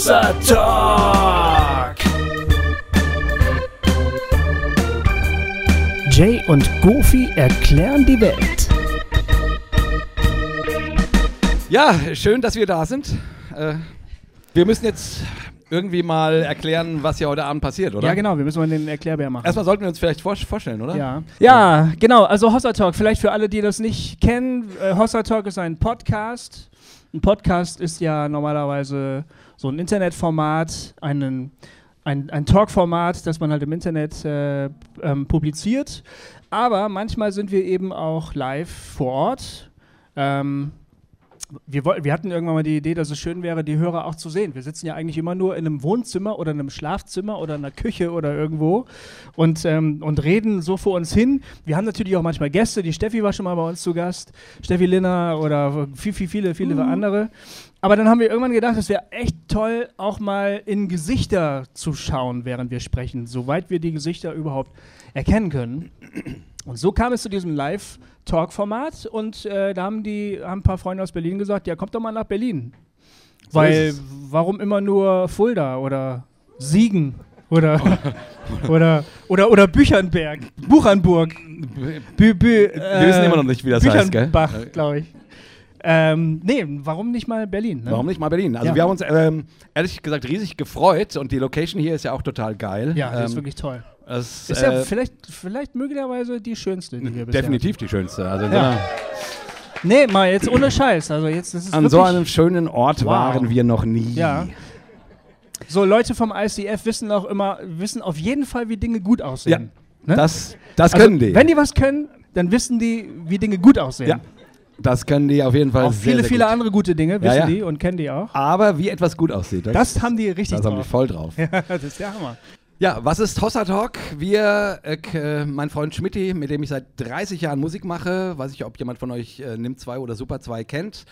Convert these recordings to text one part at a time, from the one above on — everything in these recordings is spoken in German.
Hossa Talk. Jay und Goofy erklären die Welt. Ja, schön, dass wir da sind. Äh, wir müssen jetzt irgendwie mal erklären, was hier heute Abend passiert, oder? Ja, genau, wir müssen mal den Erklärbär machen. Erstmal sollten wir uns vielleicht vor vorstellen, oder? Ja. ja, genau. Also Hossa Talk, vielleicht für alle, die das nicht kennen. Äh, Hossa Talk ist ein Podcast. Ein Podcast ist ja normalerweise so ein Internetformat, einen, ein, ein Talkformat, das man halt im Internet äh, ähm, publiziert. Aber manchmal sind wir eben auch live vor Ort. Ähm, wir, wir hatten irgendwann mal die Idee, dass es schön wäre, die Hörer auch zu sehen. Wir sitzen ja eigentlich immer nur in einem Wohnzimmer oder in einem Schlafzimmer oder in einer Küche oder irgendwo und, ähm, und reden so vor uns hin. Wir haben natürlich auch manchmal Gäste. Die Steffi war schon mal bei uns zu Gast, Steffi Linner oder viel, viel, viele, viele mhm. andere. Aber dann haben wir irgendwann gedacht, es wäre echt toll, auch mal in Gesichter zu schauen, während wir sprechen, soweit wir die Gesichter überhaupt erkennen können. Und so kam es zu diesem Live-Talk-Format und äh, da haben die haben ein paar Freunde aus Berlin gesagt, ja, kommt doch mal nach Berlin. So Weil warum immer nur Fulda oder Siegen oder oder oder oder Büchernberg, Buchernburg. Bü, Bü, äh, Wir wissen immer noch nicht, wie das heißt, gell? Glaube ich. Ähm, nee, warum nicht mal Berlin? Ne? Warum nicht mal Berlin? Also ja. wir haben uns ähm, ehrlich gesagt riesig gefreut und die Location hier ist ja auch total geil. Ja, ähm, ist wirklich toll. Das, ist ja äh, vielleicht, vielleicht möglicherweise die schönste, die wir bisher Definitiv die schönste. Also ja. Nee, mal jetzt ohne Scheiß. Also jetzt, das ist An so einem schönen Ort wow. waren wir noch nie. Ja. So, Leute vom ICF wissen auch immer, wissen auf jeden Fall, wie Dinge gut aussehen. Ja. Ne? Das, das also, können die. Wenn die was können, dann wissen die, wie Dinge gut aussehen. Ja. Das können die auf jeden Fall auch sehr, viele, sehr viele andere gute Dinge wissen ja, ja. die und kennen die auch. Aber wie etwas gut aussieht, das, das haben die richtig das drauf. haben die voll drauf. Ja, das ist der Hammer. Ja, was ist Hossa Talk? Wir, äh, mein Freund Schmidti, mit dem ich seit 30 Jahren Musik mache, weiß ich, ob jemand von euch äh, Nimm 2 oder Super 2 kennt.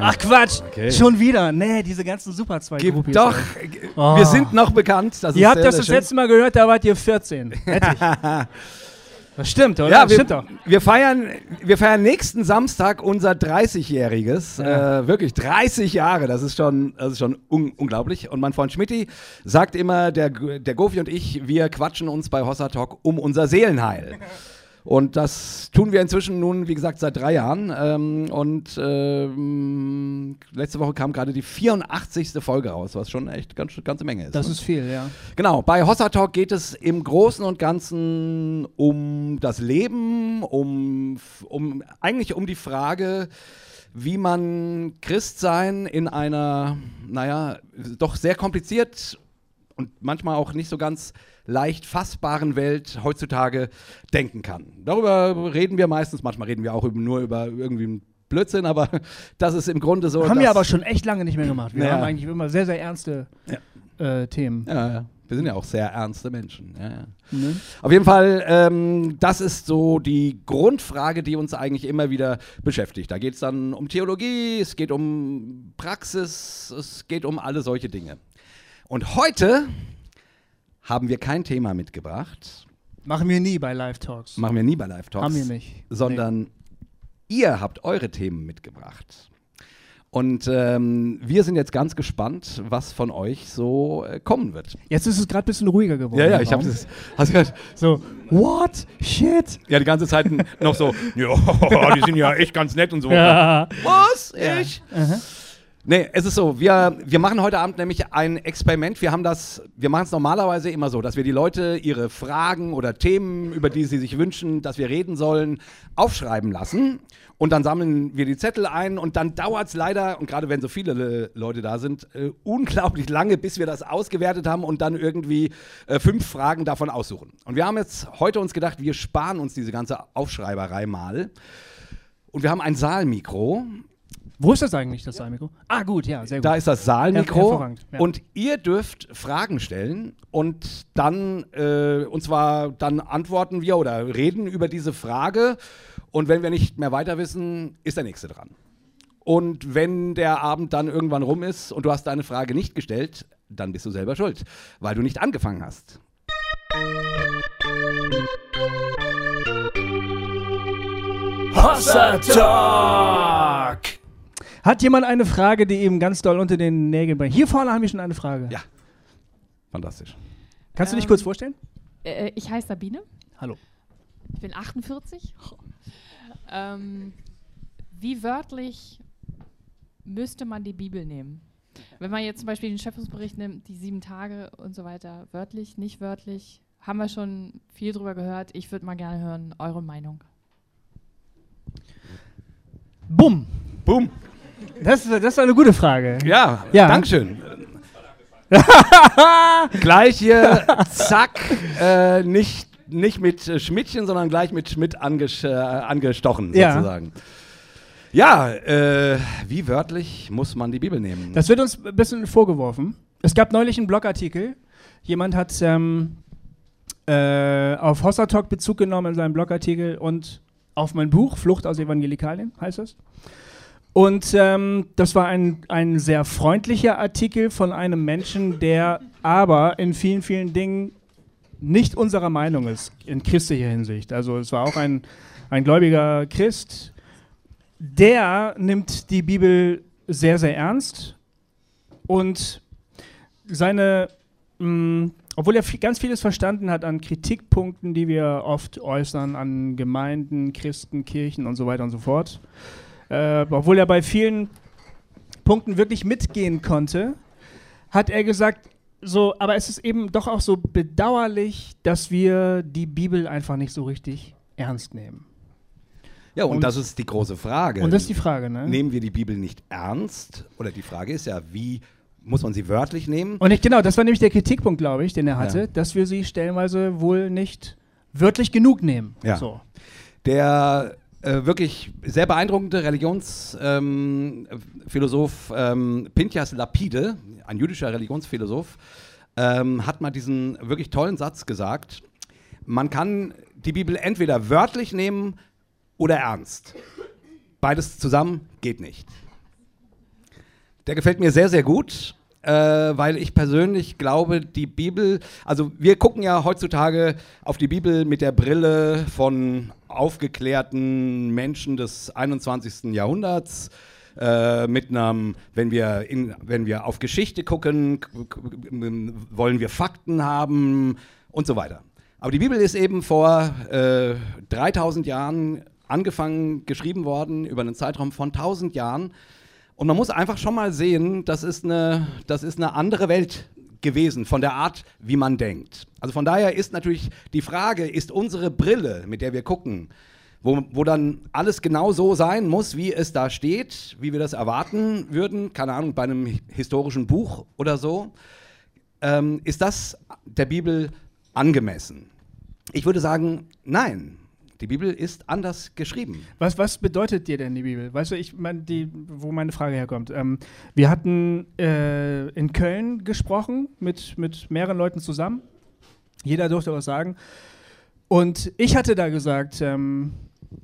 Ach Quatsch, okay. schon wieder. Nee, diese ganzen Super 2 Groupies. Doch, oh. wir sind noch bekannt. Ihr habt das das letzte Mal gehört, da wart ihr 14. Das stimmt, oder? Ja, wir, stimmt doch. Wir feiern, wir feiern nächsten Samstag unser 30-jähriges. Ja. Äh, wirklich 30 Jahre, das ist schon, das ist schon un unglaublich. Und mein Freund Schmidti sagt immer, der, der Gofi und ich, wir quatschen uns bei Hossa Talk um unser Seelenheil. Und das tun wir inzwischen nun, wie gesagt, seit drei Jahren. Ähm, und ähm, letzte Woche kam gerade die 84. Folge raus, was schon echt ganz ganze Menge ist. Das ne? ist viel, ja. Genau, bei Hossa Talk geht es im Großen und Ganzen um das Leben, um, um eigentlich um die Frage, wie man Christsein in einer, naja, doch sehr kompliziert und manchmal auch nicht so ganz leicht fassbaren Welt heutzutage denken kann. Darüber reden wir meistens, manchmal reden wir auch nur über irgendwie einen Blödsinn, aber das ist im Grunde so. Haben wir aber schon echt lange nicht mehr gemacht. Wir ja. haben eigentlich immer sehr, sehr ernste ja. äh, Themen. Ja, ja. Wir sind ja auch sehr ernste Menschen. Ja, ja. Mhm. Auf jeden Fall, ähm, das ist so die Grundfrage, die uns eigentlich immer wieder beschäftigt. Da geht es dann um Theologie, es geht um Praxis, es geht um alle solche Dinge. Und heute haben wir kein Thema mitgebracht. Machen wir nie bei Live Talks. Machen wir nie bei Live Talks. Haben wir nicht. Sondern nee. ihr habt eure Themen mitgebracht. Und ähm, wir sind jetzt ganz gespannt, was von euch so äh, kommen wird. Jetzt ist es gerade ein bisschen ruhiger geworden. Ja, ja, ich habe es. Hast du gehört? So, what? Shit. Ja, die ganze Zeit noch so, ja, die sind ja echt ganz nett und so. Ja. Was? Ich? Ja. Nee, es ist so, wir, wir machen heute Abend nämlich ein Experiment. Wir haben das, wir machen es normalerweise immer so, dass wir die Leute ihre Fragen oder Themen, über die sie sich wünschen, dass wir reden sollen, aufschreiben lassen. Und dann sammeln wir die Zettel ein und dann dauert es leider, und gerade wenn so viele Leute da sind, äh, unglaublich lange, bis wir das ausgewertet haben und dann irgendwie äh, fünf Fragen davon aussuchen. Und wir haben jetzt heute uns gedacht, wir sparen uns diese ganze Aufschreiberei mal. Und wir haben ein Saalmikro wo ist das eigentlich, das Saalmikro? Ah, gut, ja, sehr gut. Da ist das Saalmikro. Her ja. Und ihr dürft Fragen stellen und dann, äh, und zwar dann antworten wir oder reden über diese Frage. Und wenn wir nicht mehr weiter wissen, ist der Nächste dran. Und wenn der Abend dann irgendwann rum ist und du hast deine Frage nicht gestellt, dann bist du selber schuld, weil du nicht angefangen hast. Hossa Talk! Hat jemand eine Frage, die ihm ganz doll unter den Nägeln brennt? Hier vorne haben wir schon eine Frage. Ja. Fantastisch. Kannst du dich Ähm, kurz vorstellen? Äh, ich heiße Sabine. Hallo. Ich bin 48. ähm, wie wörtlich müsste man die Bibel nehmen? Wenn man jetzt zum Beispiel den Schöpfungsbericht nimmt, die sieben Tage und so weiter, wörtlich, nicht wörtlich, haben wir schon viel drüber gehört. Ich würde mal gerne hören, eure Meinung. Bumm. Boom. Das, ist- das ist eine gute Frage. Ja, Ja. Dankeschön. gleich hier, zack, äh, nicht, nicht mit Schmidtchen, sondern gleich mit Schmidt angesch äh, angestochen, Ja. sozusagen. Ja, äh, wie wörtlich muss man die Bibel nehmen? Das wird uns ein bisschen vorgeworfen. Es gab neulich einen Blogartikel. Jemand hat ähm, äh, auf Hossa Talk Bezug genommen in seinem Blogartikel und auf mein Buch Flucht aus Evangelikalien heißt es. Und ähm, das war ein, ein sehr freundlicher Artikel von einem Menschen, der aber in vielen, vielen Dingen nicht unserer Meinung ist, in christlicher Hinsicht. Also es war auch ein, ein gläubiger Christ, der nimmt die Bibel sehr, sehr ernst und seine, mh, obwohl er ganz vieles verstanden hat an Kritikpunkten, die wir oft äußern an Gemeinden, Christen, Kirchen und so weiter und so fort, äh, obwohl er bei vielen Punkten wirklich mitgehen konnte, hat er gesagt, so, aber es ist eben doch auch so bedauerlich, dass wir die Bibel einfach nicht so richtig ernst nehmen. ja, und, und- das ist die große Frage. Und das ist die Frage, ne? Nehmen wir die Bibel nicht ernst? Oder die Frage ist ja, wie muss man sie wörtlich nehmen? Und ich, genau, das war nämlich der Kritikpunkt, glaube ich, den er hatte, Ja. dass wir sie stellenweise wohl nicht wörtlich genug nehmen. Ja. So. Der äh, wirklich sehr beeindruckende Religionsphilosoph ähm, ähm, Pinchas Lapide, ein jüdischer Religionsphilosoph, ähm, hat mal diesen wirklich tollen Satz gesagt: Man kann die Bibel entweder wörtlich nehmen oder ernst. Beides zusammen geht nicht. Der gefällt mir sehr, sehr gut, äh, weil ich persönlich glaube, die Bibel, also wir gucken ja heutzutage auf die Bibel mit der Brille von aufgeklärten Menschen des 21. Jahrhunderts. Äh, mit einem, wenn wir, in, wenn wir auf Geschichte gucken, wollen wir Fakten haben und so weiter. Aber die Bibel ist eben vor äh, 3000 Jahren angefangen, geschrieben worden, über einen Zeitraum von 1000 Jahren. Und man muss einfach schon mal sehen, das ist eine, das ist eine andere Welt gewesen von der Art, wie man denkt. Also von daher ist natürlich die Frage, ist unsere Brille, mit der wir gucken, wo, wo dann alles genau so sein muss, wie es da steht, wie wir das erwarten würden, keine Ahnung, bei einem hi- historischen Buch oder so, ähm, ist das der Bibel angemessen? Ich würde sagen, nein. Die Bibel ist anders geschrieben. Was, was bedeutet dir denn die Bibel? Weißt du, ich mein, die, wo meine Frage herkommt. Ähm, wir hatten äh, in Köln gesprochen mit, mit mehreren Leuten zusammen. Jeder durfte was sagen. Und ich hatte da gesagt, ähm,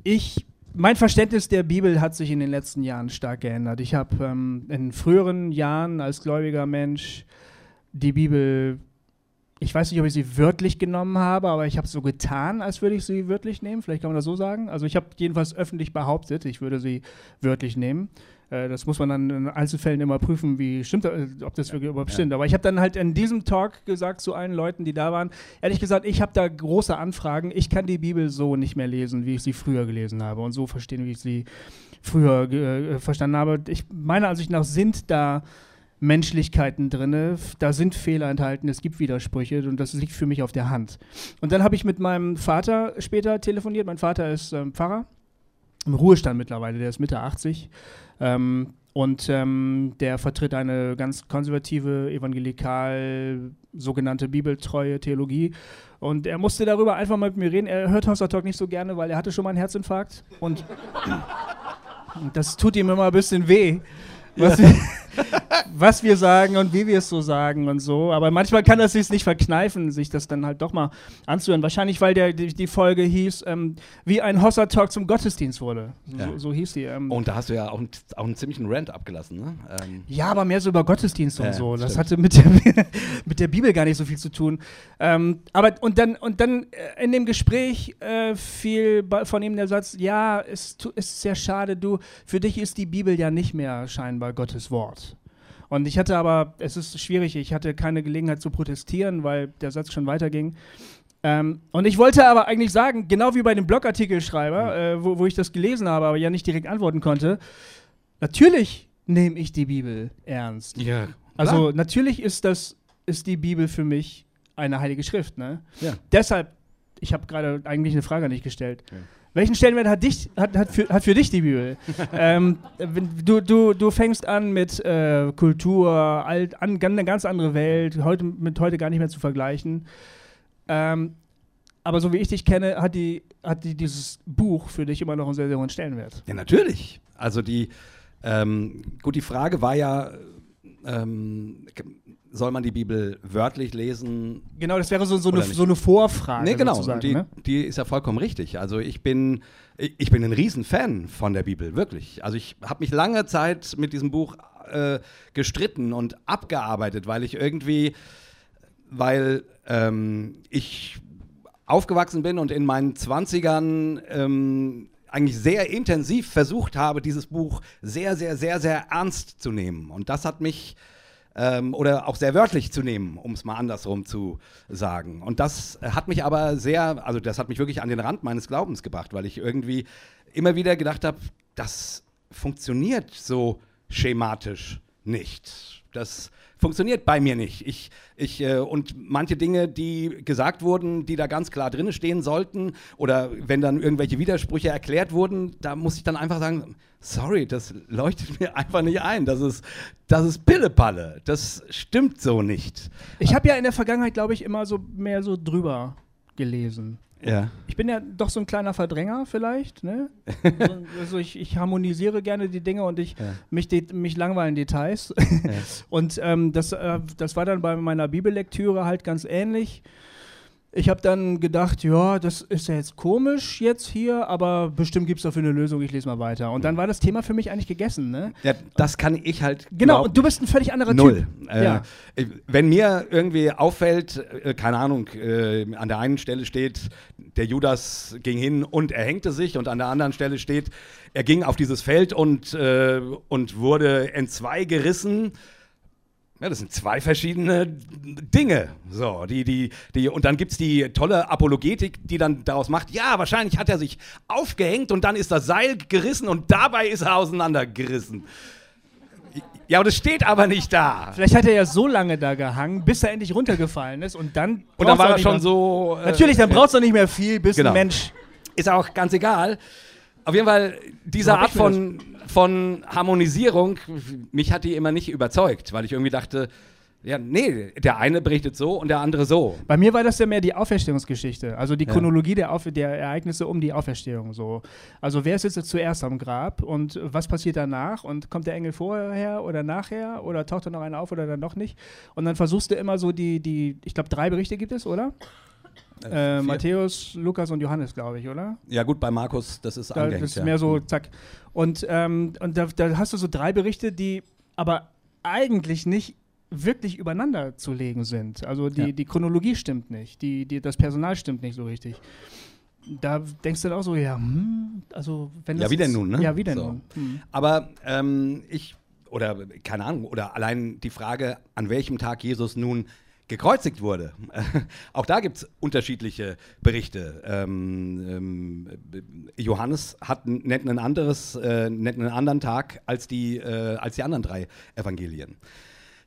ich, mein Verständnis der Bibel hat sich in den letzten Jahren stark geändert. Ich habe ähm, in früheren Jahren als gläubiger Mensch die Bibel, ich weiß nicht, ob ich sie wörtlich genommen habe, aber ich habe so getan, als würde ich sie wörtlich nehmen. Vielleicht kann man das so sagen. Also ich habe jedenfalls öffentlich behauptet, ich würde sie wörtlich nehmen. Äh, das muss man dann in Einzelfällen immer prüfen, wie stimmt, äh, ob das wirklich überhaupt Ja. stimmt. Aber ich habe dann halt in diesem Talk gesagt zu allen Leuten, die da waren, ehrlich gesagt, ich habe da große Anfragen. Ich kann die Bibel so nicht mehr lesen, wie ich sie früher gelesen habe und so verstehen, wie ich sie früher äh, verstanden habe. Ich meiner Ansicht nach sind da Menschlichkeiten drin, da sind Fehler enthalten, es gibt Widersprüche und das liegt für mich auf der Hand. Und dann habe ich mit meinem Vater später telefoniert. Mein Vater ist ähm, Pfarrer, im Ruhestand mittlerweile, der ist Mitte 80. Ähm, und ähm, der vertritt eine ganz konservative, evangelikal, sogenannte bibeltreue Theologie. Und er musste darüber einfach mal mit mir reden. Er hört Hossa Talk nicht so gerne, weil er hatte schon mal einen Herzinfarkt. Und das tut ihm immer ein bisschen weh. Was, wir, was wir sagen und wie wir es so sagen und so. Aber manchmal kann das sich nicht verkneifen, sich das dann halt doch mal anzuhören. Wahrscheinlich, weil der, die, die Folge hieß, ähm, wie ein Hossa-Talk zum Gottesdienst wurde. So, Ja. so hieß die. Ähm. Und da hast du ja auch, einen- auch einen ziemlichen Rant abgelassen, ne? Ähm, Ja, aber mehr so über Gottesdienst und Ja, so. Das stimmt. hatte mit der, mit der Bibel gar nicht so viel zu tun. Ähm, aber und dann, und dann äh, in dem Gespräch äh, fiel von ihm der Satz, ja, es ist sehr schade, du, für dich ist die Bibel ja nicht mehr scheinbar Gottes Wort. Und ich hatte aber, es ist schwierig, ich hatte keine Gelegenheit zu protestieren, weil der Satz schon weiterging. Ähm, und ich wollte aber eigentlich sagen, genau wie bei dem Blogartikelschreiber, äh, wo, wo ich das gelesen habe, aber ja nicht direkt antworten konnte, natürlich nehme ich die Bibel ernst. ja. Also natürlich ist das, ist die Bibel für mich eine heilige Schrift. Ne? Ja. Deshalb, ich habe gerade eigentlich eine Frage nicht gestellt. Ja. Welchen Stellenwert hat, dich, hat, hat, für, hat für dich die Bibel? ähm, du, du, du fängst an mit äh, Kultur, alt, an, eine ganz andere Welt, heute, mit heute gar nicht mehr zu vergleichen. Ähm, aber so wie ich dich kenne, hat, die, hat die, dieses Buch für dich immer noch einen sehr, sehr hohen Stellenwert. Ja, natürlich. Also die, ähm, gut, die Frage war ja, ähm, soll man die Bibel wörtlich lesen? Genau, das wäre so, so, eine, so eine Vorfrage. nee, genau. sozusagen, die, ne? die ist ja vollkommen richtig. Also ich bin, ich ich bin ein Riesenfan von der Bibel, wirklich. Also ich habe mich lange Zeit mit diesem Buch äh, gestritten und abgearbeitet, weil ich irgendwie, weil ähm, ich aufgewachsen bin und in meinen 20ern ähm, eigentlich sehr intensiv versucht habe, dieses Buch sehr, sehr, sehr, sehr ernst zu nehmen. Und das hat mich, ähm, oder auch sehr wörtlich zu nehmen, um es mal andersrum zu sagen. Und das hat mich aber sehr, also das hat mich wirklich an den Rand meines Glaubens gebracht, weil ich irgendwie immer wieder gedacht habe, das funktioniert so schematisch nicht. Das funktioniert bei mir nicht. Ich, ich, äh, und manche Dinge, die gesagt wurden, die da ganz klar drin stehen sollten, oder wenn dann irgendwelche Widersprüche erklärt wurden, da muss ich dann einfach sagen, sorry, das leuchtet mir einfach nicht ein. Das ist, das ist Pillepalle. Das stimmt so nicht. Ich habe ja in der Vergangenheit, glaube ich, immer so mehr so drüber gelesen. Ja. Ich bin ja doch so ein kleiner Verdränger vielleicht, ne? so, also ich, ich harmonisiere gerne die Dinge und ich Ja. mich, de mich langweilen Details. Und ähm, das, äh, das war dann bei meiner Bibellektüre halt ganz ähnlich. Ich habe dann gedacht, ja, das ist ja jetzt komisch jetzt hier, aber bestimmt gibt es dafür eine Lösung, ich lese mal weiter. Und dann war das Thema für mich eigentlich gegessen, ne? ja, das kann ich halt. Genau, und du bist ein völlig anderer Null. Typ. Äh, Ja. Wenn mir irgendwie auffällt, äh, keine Ahnung, äh, an der einen Stelle steht, der Judas ging hin und er hängte sich und an der anderen Stelle steht, er ging auf dieses Feld und, äh, und wurde entzwei gerissen. Ja, das sind zwei verschiedene Dinge. So, die, die, die, und dann gibt es die tolle Apologetik, die dann daraus macht, ja, wahrscheinlich hat er sich aufgehängt und dann ist das Seil gerissen und dabei ist er auseinandergerissen. Ja, und es steht aber nicht da. Vielleicht hat er ja so lange da gehangen, bis er endlich runtergefallen ist und dann. Und dann war er schon mehr- so. äh, Natürlich, dann brauchst du nicht mehr viel, bis Genau. ein Mensch. Ist auch ganz egal. Auf jeden Fall, diese So Art von, von Harmonisierung, mich hat die immer nicht überzeugt, weil ich irgendwie dachte, ja, nee, der eine berichtet so und der andere so. Bei mir war das ja mehr die Auferstehungsgeschichte, also die Ja. Chronologie der, Auf der Ereignisse um die Auferstehung. So. Also wer ist jetzt zuerst am Grab und was passiert danach und kommt der Engel vorher oder nachher oder taucht da noch einer auf oder dann doch nicht? Und dann versuchst du immer so die, die ich glaube drei Berichte gibt es, oder? Äh, vier. Matthäus, Lukas und Johannes, glaube ich, oder? Ja, gut, bei Markus, das ist Da, angehängt. das ist ja. mehr so, zack. Und, ähm, und da, da hast du so drei Berichte, die aber eigentlich nicht wirklich übereinander zu legen sind. Also die, Ja. die Chronologie stimmt nicht, die, die, das Personal stimmt nicht so richtig. Da denkst du dann auch so, ja, hm, also wenn Ja, das wie denn nun, ne? Ja, wie denn So. nun? Hm. Aber ähm, ich, oder keine Ahnung, oder allein die Frage, an welchem Tag Jesus nun gekreuzigt wurde. Auch da gibt es unterschiedliche Berichte. Ähm, ähm, Johannes hat, nennt, ein anderes, äh, nennt einen anderen Tag als die, äh, als die anderen drei Evangelien.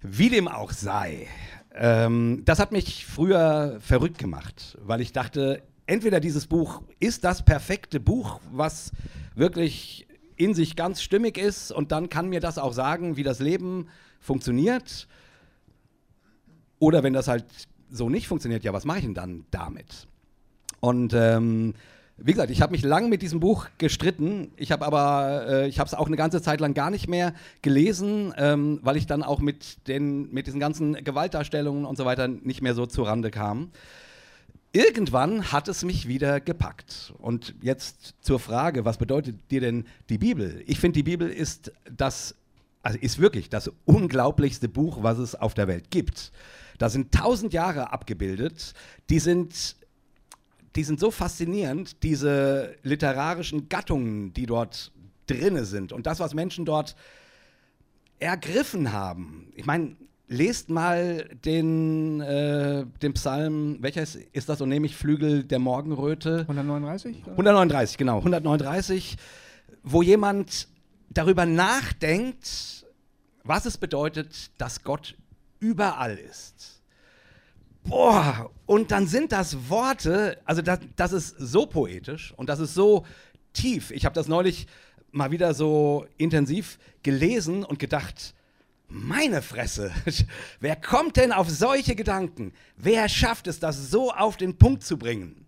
Wie dem auch sei, ähm, das hat mich früher verrückt gemacht, weil ich dachte, entweder dieses Buch ist das perfekte Buch, was wirklich in sich ganz stimmig ist und dann kann mir das auch sagen, wie das Leben funktioniert. Oder wenn das halt so nicht funktioniert, ja, was mache ich denn dann damit? Und ähm, wie gesagt, ich habe mich lang mit diesem Buch gestritten. Ich habe aber, äh, ich habe es auch eine ganze Zeit lang gar nicht mehr gelesen, ähm, weil ich dann auch mit, den, mit diesen ganzen Gewaltdarstellungen und so weiter nicht mehr so zurande kam. Irgendwann hat es mich wieder gepackt. Und jetzt zur Frage, was bedeutet dir denn die Bibel? Ich finde, die Bibel ist das, also ist wirklich das unglaublichste Buch, was es auf der Welt gibt. Da sind tausend Jahre abgebildet, die sind die sind so faszinierend, diese literarischen Gattungen, die dort drinne sind und das, was Menschen dort ergriffen haben. Ich meine, lest mal den, äh, den Psalm, welcher ist, ist das? Und nehme ich Flügel der Morgenröte. 139? Oder? 139, genau. 139, wo jemand darüber nachdenkt, was es bedeutet, dass Gott überall ist. Boah, und dann sind das Worte, also das, das ist so poetisch und das ist so tief. Ich habe das neulich mal wieder so intensiv gelesen und gedacht, meine Fresse, wer kommt denn auf solche Gedanken? Wer schafft es, das so auf den Punkt zu bringen?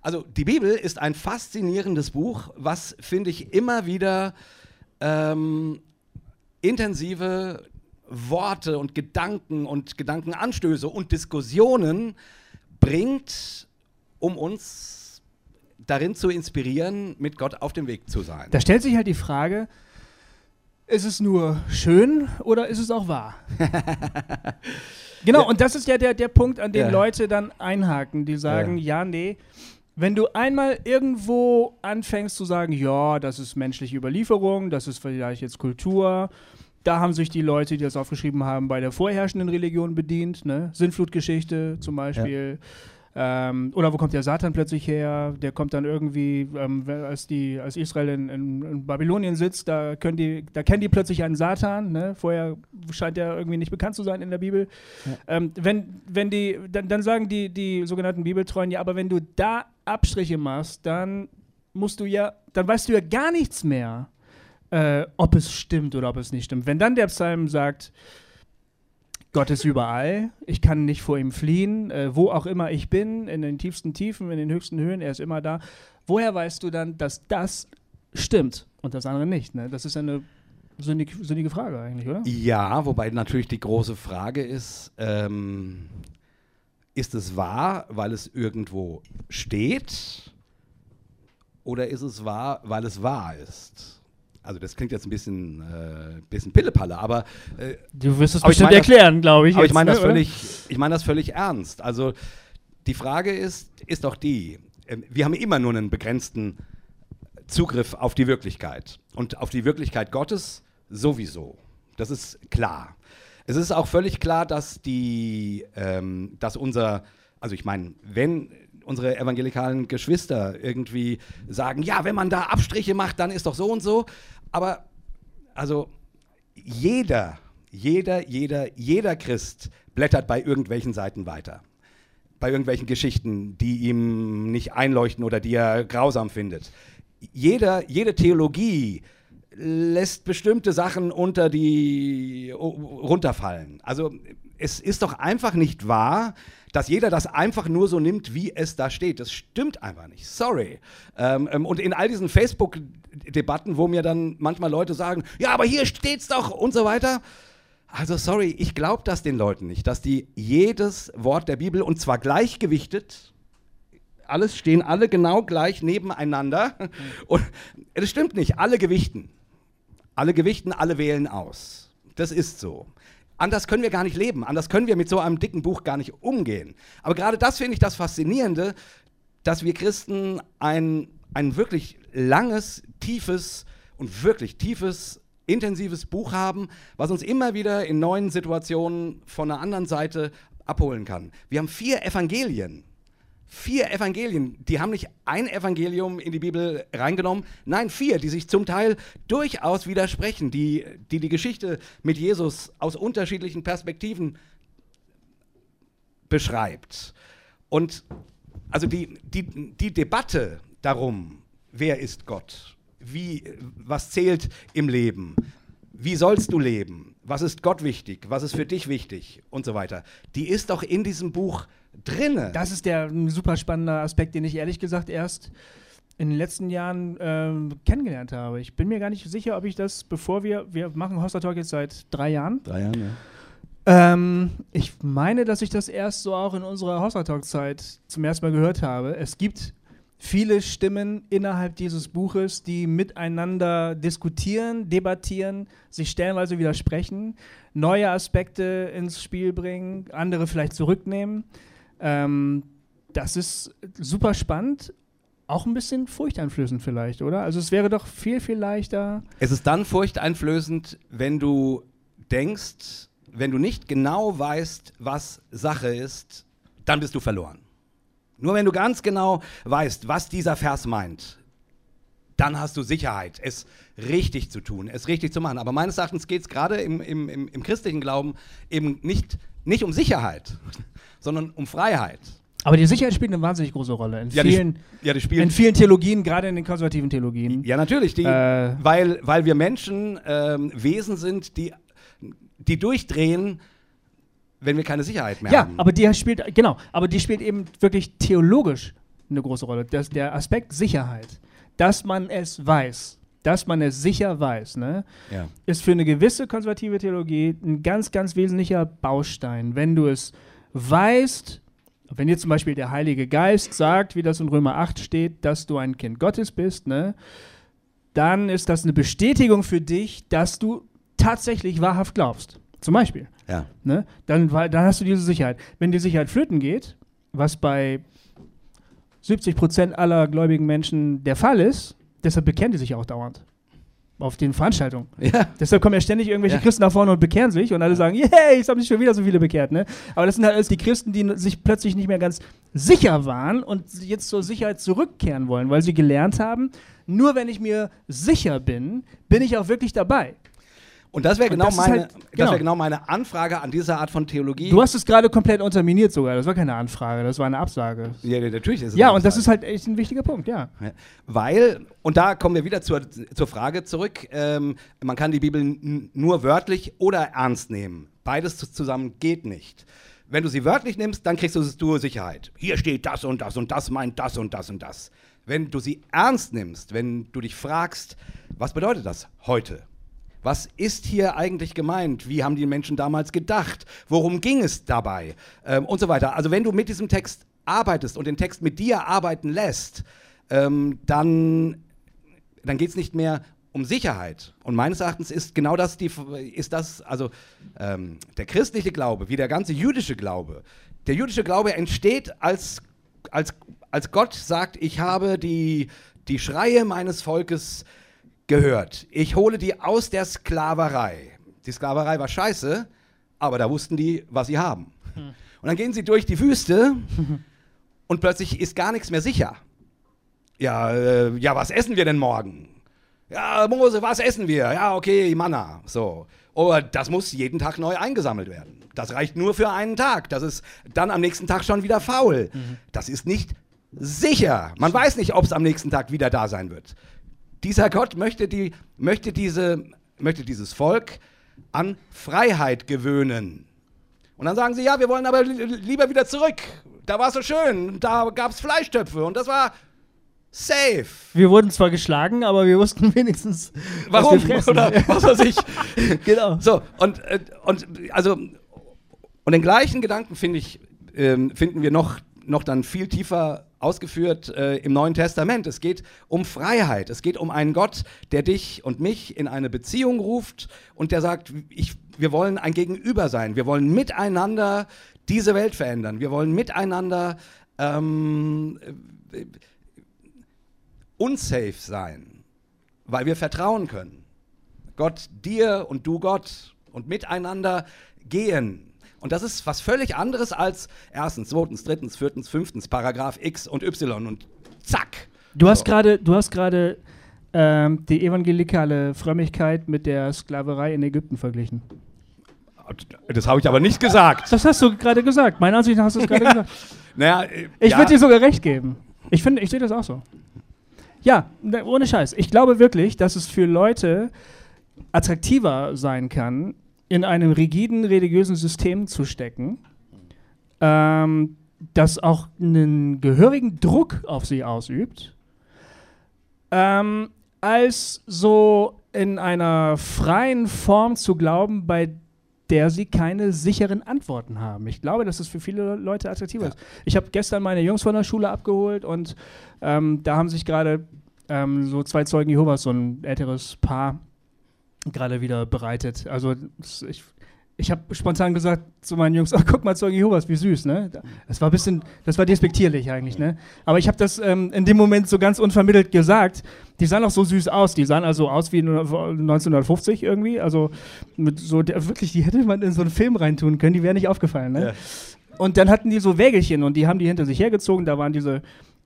Also die Bibel ist ein faszinierendes Buch, was, finde ich, immer wieder ähm, intensive Worte und Gedanken und Gedankenanstöße und Diskussionen bringt, um uns darin zu inspirieren, mit Gott auf dem Weg zu sein. Da stellt sich halt die Frage, ist es nur schön oder ist es auch wahr? genau, ja. und das ist ja der, der Punkt, an dem ja. Leute dann einhaken, die sagen, ja. ja, nee, wenn du einmal irgendwo anfängst zu sagen, ja, das ist menschliche Überlieferung, das ist vielleicht jetzt Kultur, da haben sich die Leute, die das aufgeschrieben haben, bei der vorherrschenden Religion bedient. Ne? Sintflutgeschichte zum Beispiel. Ja. Ähm, oder wo kommt der Satan plötzlich her? Der kommt dann irgendwie, ähm, als, die, als Israel in, in, in, Babylonien sitzt, da, können die, da kennen die plötzlich einen Satan. Ne? Vorher scheint der irgendwie nicht bekannt zu sein in der Bibel. Ja. Ähm, wenn, wenn die, dann, dann sagen die, die sogenannten Bibeltreuen, ja, aber wenn du da Abstriche machst, dann musst du ja, dann weißt du ja gar nichts mehr äh, ob es stimmt oder ob es nicht stimmt. Wenn dann der Psalm sagt, Gott ist überall, ich kann nicht vor ihm fliehen, äh, wo auch immer ich bin, in den tiefsten Tiefen, in den höchsten Höhen, er ist immer da. Woher weißt du dann, dass das stimmt und das andere nicht? Ne? Das ist eine sündig, sündige Frage eigentlich, oder? Ja, wobei natürlich die große Frage ist, ähm, ist es wahr, weil es irgendwo steht? Oder ist es wahr, weil es wahr ist? Also das klingt jetzt ein bisschen, äh, bisschen Pillepalle, aber äh, du wirst es bestimmt erklären, glaube ich. Aber jetzt, ich meine das ne, völlig, ich meine das völlig ernst. Also die Frage ist, ist doch die: äh, Wir haben immer nur einen begrenzten Zugriff auf die Wirklichkeit und auf die Wirklichkeit Gottes sowieso. Das ist klar. Es ist auch völlig klar, dass die, ähm, dass unser, also ich meine, wenn unsere evangelikalen Geschwister irgendwie sagen, ja, wenn man da Abstriche macht, dann ist doch so und so. Aber also jeder, jeder, jeder, jeder Christ blättert bei irgendwelchen Seiten weiter. Bei irgendwelchen Geschichten, die ihm nicht einleuchten oder die er grausam findet. Jeder, jede Theologie lässt bestimmte Sachen unter die runterfallen. Also es ist doch einfach nicht wahr, dass jeder das einfach nur so nimmt, wie es da steht. Das stimmt einfach nicht. Sorry. Ähm, ähm, und in all diesen Facebook-Debatten, wo mir dann manchmal Leute sagen, ja, aber hier steht's doch und so weiter. Also sorry, ich glaube das den Leuten nicht, dass die jedes Wort der Bibel und zwar gleichgewichtet, alles stehen alle genau gleich nebeneinander. Mhm. Und das stimmt nicht. Alle gewichten. Alle gewichten, alle wählen aus. Das ist so. Anders können wir gar nicht leben, anders können wir mit so einem dicken Buch gar nicht umgehen. Aber gerade das finde ich das Faszinierende, dass wir Christen ein, ein wirklich langes, tiefes und wirklich tiefes, intensives Buch haben, was uns immer wieder in neuen Situationen von einer anderen Seite abholen kann. Wir haben vier Evangelien vier Evangelien. Die haben nicht ein Evangelium in die Bibel reingenommen, nein, vier, die sich zum Teil durchaus widersprechen, die die, die Geschichte mit Jesus aus unterschiedlichen Perspektiven beschreibt. Und also die, die, die Debatte darum, wer ist Gott, wie, was zählt im Leben, wie sollst du leben, was ist Gott wichtig, was ist für dich wichtig? Und so weiter, die ist doch in diesem Buch drinne. Das ist der super spannende Aspekt, den ich ehrlich gesagt erst in den letzten Jahren ähm, kennengelernt habe. Ich bin mir gar nicht sicher, ob ich das, bevor wir, wir machen Hoster Talk jetzt seit drei Jahren. Drei Jahren, ja. Ähm, ich meine, dass ich das erst so auch in unserer Hoster Talk-Zeit zum ersten Mal gehört habe. Es gibt viele Stimmen innerhalb dieses Buches, die miteinander diskutieren, debattieren, sich stellenweise widersprechen, neue Aspekte ins Spiel bringen, andere vielleicht zurücknehmen. Ähm, das ist super spannend auch ein bisschen furchteinflößend vielleicht, oder? Also es wäre doch viel, viel leichter. Es ist dann furchteinflößend, wenn du denkst, wenn du nicht genau weißt, was Sache ist, dann bist du verloren. Nur wenn du ganz genau weißt, was dieser Vers meint, dann hast du Sicherheit, es richtig zu tun, es richtig zu machen. Aber meines Erachtens geht es gerade im, im, im, im christlichen Glauben eben nicht, nicht um Sicherheit, sondern um Freiheit. Aber die Sicherheit spielt eine wahnsinnig große Rolle in Ja, vielen, die, ja, die in vielen Theologien, gerade in den konservativen Theologien. Ja, natürlich, die, Äh. weil, weil wir Menschen ähm, Wesen sind, die, die durchdrehen, wenn wir keine Sicherheit mehr Ja, haben. aber die spielt, genau, aber die spielt eben wirklich theologisch eine große Rolle. Das, der Aspekt Sicherheit, dass man es weiß, dass man es sicher weiß, ne, ja. ist für eine gewisse konservative Theologie ein ganz, ganz wesentlicher Baustein. Wenn du es weißt, wenn dir zum Beispiel der Heilige Geist sagt, wie das in Römer 8 steht, dass du ein Kind Gottes bist, ne, dann ist das eine Bestätigung für dich, dass du tatsächlich wahrhaft glaubst. Zum Beispiel. Ja. Ne? Dann, dann hast du diese Sicherheit. Wenn die Sicherheit flöten geht, was bei 70 Prozent aller gläubigen Menschen der Fall ist, deshalb bekennen die sich auch dauernd. Auf den Veranstaltungen. Ja. Deshalb kommen ja ständig irgendwelche Ja. Christen nach vorne und bekehren sich und alle sagen, yay, es haben sich schon wieder so viele bekehrt. Ne? Aber das sind halt alles die Christen, die sich plötzlich nicht mehr ganz sicher waren und jetzt zur Sicherheit zurückkehren wollen, weil sie gelernt haben, nur wenn ich mir sicher bin, bin ich auch wirklich dabei. Und das wäre genau, das ist meine, halt- das genau. wär genau meine Anfrage an diese Art von Theologie. Du hast es gerade komplett unterminiert sogar. Das war keine Anfrage, das war eine Absage. ja, natürlich ist es Ja, und das ist halt echt ein wichtiger Punkt, ja. Ja. Weil, und da kommen wir wieder zur, zur Frage zurück, ähm, man kann die Bibel nur wörtlich oder ernst nehmen. Beides zu- zusammen geht nicht. Wenn du sie wörtlich nimmst, dann kriegst du du Sicherheit. Hier steht das und das und das meint das und das und das. Wenn du sie ernst nimmst, wenn du dich fragst, was bedeutet das heute? Was ist hier eigentlich gemeint? Wie haben die Menschen damals gedacht? Worum ging es dabei? Ähm, und so weiter. Also wenn du mit diesem Text arbeitest und den Text mit dir arbeiten lässt, ähm, dann, dann geht es nicht mehr um Sicherheit. Und meines Erachtens ist genau das, die, ist das also ähm, der christliche Glaube, wie der ganze jüdische Glaube. Der jüdische Glaube entsteht, als, als, als Gott sagt, ich habe die, die Schreie meines Volkes gehört. Ich hole die aus der Sklaverei. Die Sklaverei war scheiße, aber da wussten die, was sie haben. Und dann gehen sie durch die Wüste und plötzlich ist gar nichts mehr sicher. Ja, äh, ja, was essen wir denn morgen? Ja, Mose, was essen wir? Ja, okay, Manna. So. Aber das muss jeden Tag neu eingesammelt werden. Das reicht nur für einen Tag. Das ist dann am nächsten Tag schon wieder faul. Das ist nicht sicher. Man weiß nicht, ob es am nächsten Tag wieder da sein wird. Dieser Gott möchte, die, möchte, diese, möchte dieses Volk an Freiheit gewöhnen. Und dann sagen sie, ja, wir wollen aber li lieber wieder zurück. Da war es so schön, da gab es Fleischtöpfe und das war safe. Wir wurden zwar geschlagen, aber wir wussten wenigstens, Warum? was. Oder was weiß ich. genau. So, und, äh, und also, und den gleichen Gedanken finde ich, ähm, finden wir noch, noch dann viel tiefer ausgeführt äh, im Neuen Testament. Es geht um Freiheit. Es geht um einen Gott, der dich und mich in eine Beziehung ruft und der sagt, ich, wir wollen ein Gegenüber sein. Wir wollen miteinander diese Welt verändern. Wir wollen miteinander ähm, äh, unsafe sein, weil wir vertrauen können. Gott dir und du Gott und miteinander gehen. Und das ist was völlig anderes als erstens, zweitens, drittens, viertens, fünftens, Paragraph X und Y und zack. Du hast So. gerade, du hast gerade ähm, die evangelikale Frömmigkeit mit der Sklaverei in Ägypten verglichen. Das habe ich aber nicht gesagt. Das hast du gerade gesagt. Meiner Ansicht nach hast du es gerade gesagt. Naja, äh, Ich ja, würde dir sogar recht geben. Ich finde, ich sehe das auch so. Ja, ne, ohne Scheiß. Ich glaube wirklich, dass es für Leute attraktiver sein kann, in einem rigiden religiösen System zu stecken, ähm, das auch einen gehörigen Druck auf sie ausübt, ähm, als so in einer freien Form zu glauben, bei der sie keine sicheren Antworten haben. Ich glaube, dass es für viele Leute attraktiver ja. ist. Ich habe gestern meine Jungs von der Schule abgeholt und ähm, da haben sich gerade ähm, so zwei Zeugen Jehovas, so ein älteres Paar, gerade wieder bereitet. Also ich ich habe spontan gesagt zu meinen Jungs, ach guck mal, Zeugen Jehovas, wie süß, ne? Das war ein bisschen, das war despektierlich eigentlich, ne? Aber ich habe das ähm, in dem Moment so ganz unvermittelt gesagt. Die sahen auch so süß aus. Die sahen also aus wie 1950 irgendwie. Also mit so, der, wirklich, die hätte man in so einen Film reintun können, die wäre nicht aufgefallen, ne? Ja. Und dann hatten die so Wägelchen und die haben die hinter sich hergezogen. Da waren diese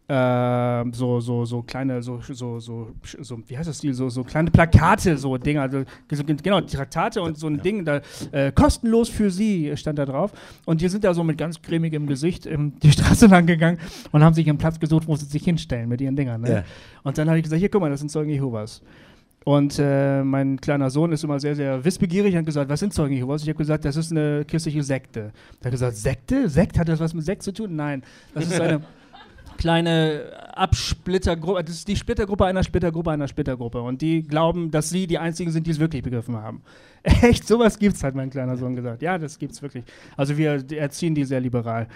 äh, so, so, so kleine, so, so, so, so, wie heißt das Stil, so, so kleine Plakate, so Dinger, also, genau, Traktate und so ein ja. Ding, da, äh, kostenlos für sie stand da drauf. Und die sind da so mit ganz cremigem Gesicht ähm, die Straße lang gegangen und haben sich einen Platz gesucht, wo sie sich hinstellen mit ihren Dingern. Ne? Ja. Und dann habe ich gesagt, hier, guck mal, das sind Zeugen Jehovas. Und äh, mein kleiner Sohn ist immer sehr, sehr wissbegierig und hat gesagt, was sind Zeugen Jehovas? Ich habe gesagt, das ist eine christliche Sekte. Er hat gesagt, Sekte? Sekt? Hat das was mit Sekt zu tun? Nein, das ist eine kleine Absplittergruppe, das ist die Splittergruppe einer Splittergruppe einer Splittergruppe. Und die glauben, dass sie die einzigen sind, die es wirklich begriffen haben. Echt, sowas gibt's, hat mein kleiner Sohn gesagt. Ja, das gibt's wirklich. Also wir erziehen die sehr liberal.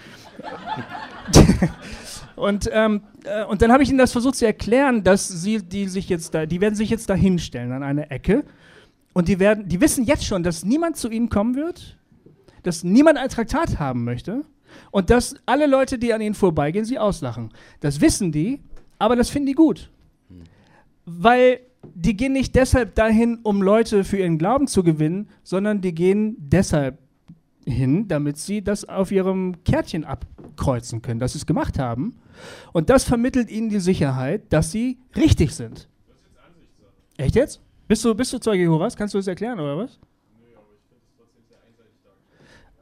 und, ähm, äh, und dann habe ich ihnen das versucht zu erklären, dass sie die sich jetzt da, die werden sich jetzt da hinstellen an eine Ecke. Und die werden, die wissen jetzt schon, dass niemand zu ihnen kommen wird, dass niemand ein Traktat haben möchte und dass alle Leute, die an ihnen vorbeigehen, sie auslachen. Das wissen die, aber das finden die gut. Weil die gehen nicht deshalb dahin, um Leute für ihren Glauben zu gewinnen, sondern die gehen deshalb hin, damit sie das auf ihrem Kärtchen abkreuzen können, dass sie es gemacht haben. Und das vermittelt ihnen die Sicherheit, dass sie richtig sind. Das ist jetzt. Echt jetzt? Bist du, bist du Zeuge Jehovas? Kannst du das erklären, oder was?